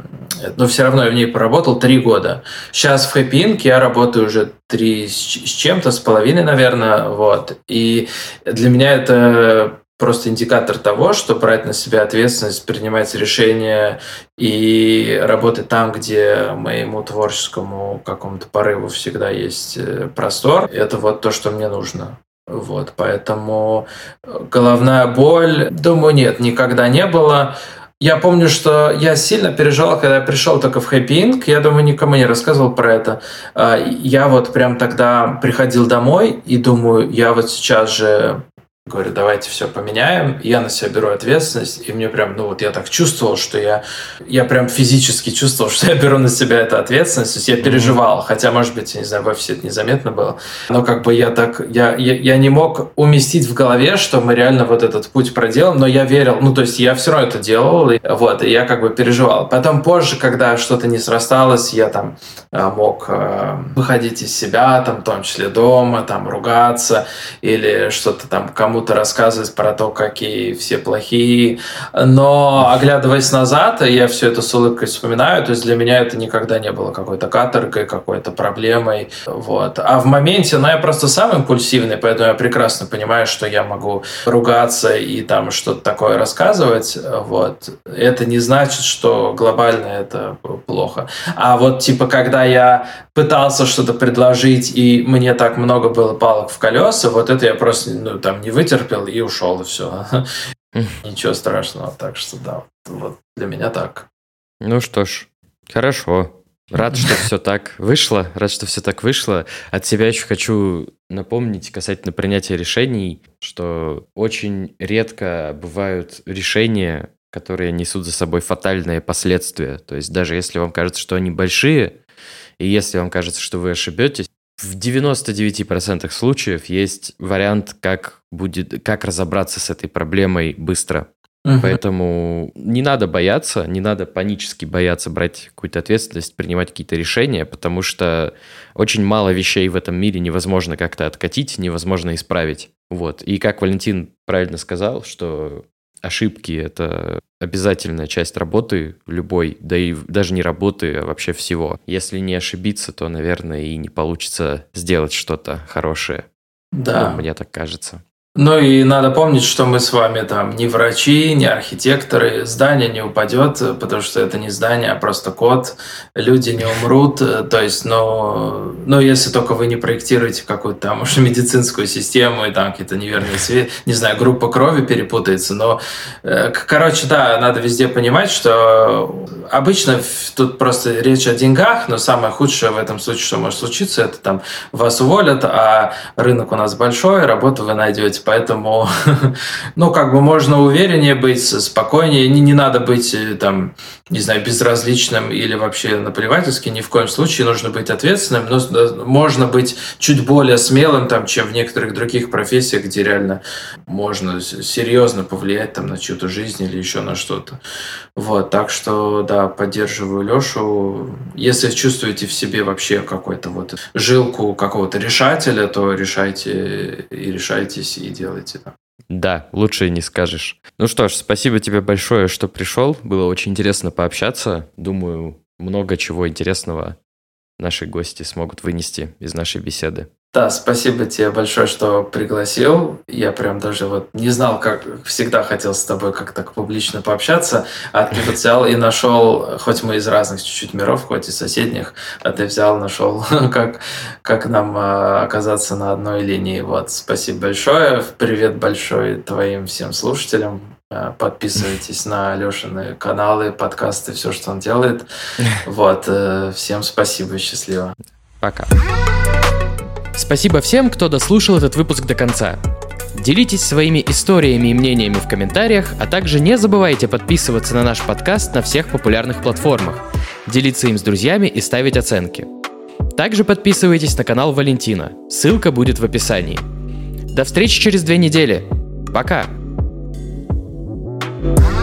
но все равно я в ней поработал три года. Сейчас в Happy Inc. я работаю уже три с чем-то, с половиной, наверное, вот. И для меня это просто индикатор того, что брать на себя ответственность, принимать решения и работать там, где моему творческому какому-то порыву всегда есть э, простор, это вот то, что мне нужно. Вот, поэтому головная боль, думаю, нет, никогда не было. Я помню, что я сильно переживал, когда я пришел только в Happy Inc. Я думаю, никому не рассказывал про это. А, я вот прям тогда приходил домой и думаю, я вот сейчас же говорю, давайте все поменяем, я на себя беру ответственность, и мне прям, ну вот я так чувствовал, что я, я прям физически чувствовал, (laughs) что я беру на себя эту ответственность, то есть я переживал, хотя, может быть, я не знаю, в офисе это незаметно было, но как бы я так, я, я, я не мог уместить в голове, что мы реально вот этот путь проделаем, но я верил, ну то есть я все равно это делал, и, вот, и я как бы переживал. Потом позже, когда что-то не срасталось, я там э, мог э, выходить из себя, там, в том числе дома, там, ругаться, или что-то там кому кому-то рассказывать про то, какие все плохие. Но оглядываясь назад, я все это с улыбкой вспоминаю. То есть для меня это никогда не было какой-то каторгой, какой-то проблемой. Вот. А в моменте, ну, я просто сам импульсивный, поэтому я прекрасно понимаю, что я могу ругаться и там что-то такое рассказывать. Вот. Это не значит, что глобально это плохо. А вот типа, когда я пытался что-то предложить, и мне так много было палок в колеса, вот это я просто ну, там не вытерпел и ушел, и все. (laughs) Ничего страшного. Так что да, вот для меня так. Ну что ж, хорошо. Рад, что все (laughs) так вышло. Рад, что все так вышло. От себя еще хочу напомнить касательно принятия решений, что очень редко бывают решения, которые несут за собой фатальные последствия. То есть даже если вам кажется, что они большие, и если вам кажется, что вы ошибетесь, в 99% случаев есть вариант, как, будет, как разобраться с этой проблемой быстро. Угу. Поэтому не надо бояться, не надо панически бояться брать какую-то ответственность, принимать какие-то решения, потому что очень мало вещей в этом мире невозможно как-то откатить, невозможно исправить. Вот. И как Валентин правильно сказал, что ошибки — это обязательная часть работы любой, да и даже не работы, а вообще всего. Если не ошибиться, то, наверное, и не получится сделать что-то хорошее. Да. Ну, мне так кажется. Ну и надо помнить, что мы с вами там не врачи, не архитекторы, здание не упадет, потому что это не здание, а просто код, люди не умрут, то есть, ну, ну если только вы не проектируете какую-то там уж (laughs) медицинскую систему и там какие-то неверные свет, не знаю, группа крови перепутается, но, э, короче, да, надо везде понимать, что обычно тут просто речь о деньгах, но самое худшее в этом случае, что может случиться, это там вас уволят, а рынок у нас большой, работу вы найдете делать, поэтому, (laughs) ну, как бы можно увереннее быть, спокойнее, не, не надо быть э, там, не знаю, безразличным или вообще наплевательски, ни в коем случае нужно быть ответственным, но можно быть чуть более смелым, там, чем в некоторых других профессиях, где реально можно серьезно повлиять там на чью-то жизнь или еще на что-то. Вот, так что, да, поддерживаю Лешу. Если чувствуете в себе вообще какой-то вот жилку какого-то решателя, то решайте и решайтесь и делайте так. Да, лучше и не скажешь. Ну что ж, спасибо тебе большое, что пришел. Было очень интересно пообщаться. Думаю, много чего интересного наши гости смогут вынести из нашей беседы. Да, спасибо тебе большое, что пригласил. Я прям даже вот не знал, как всегда хотел с тобой как-то публично пообщаться, а ты вот взял и нашел, хоть мы из разных чуть-чуть миров, хоть и соседних, а ты взял, нашел, (laughs) как, как нам а, оказаться на одной линии. Вот, спасибо большое. Привет большой твоим всем слушателям. А, подписывайтесь на Лешины каналы, подкасты, все, что он делает. (laughs) Вот, э, всем спасибо, счастливо. Пока. Спасибо всем, кто дослушал этот выпуск до конца. Делитесь своими историями и мнениями в комментариях, а также не забывайте подписываться на наш подкаст на всех популярных платформах, делиться им с друзьями и ставить оценки. Также подписывайтесь на канал Валентина, ссылка будет в описании. До встречи через две недели. Пока! Bye.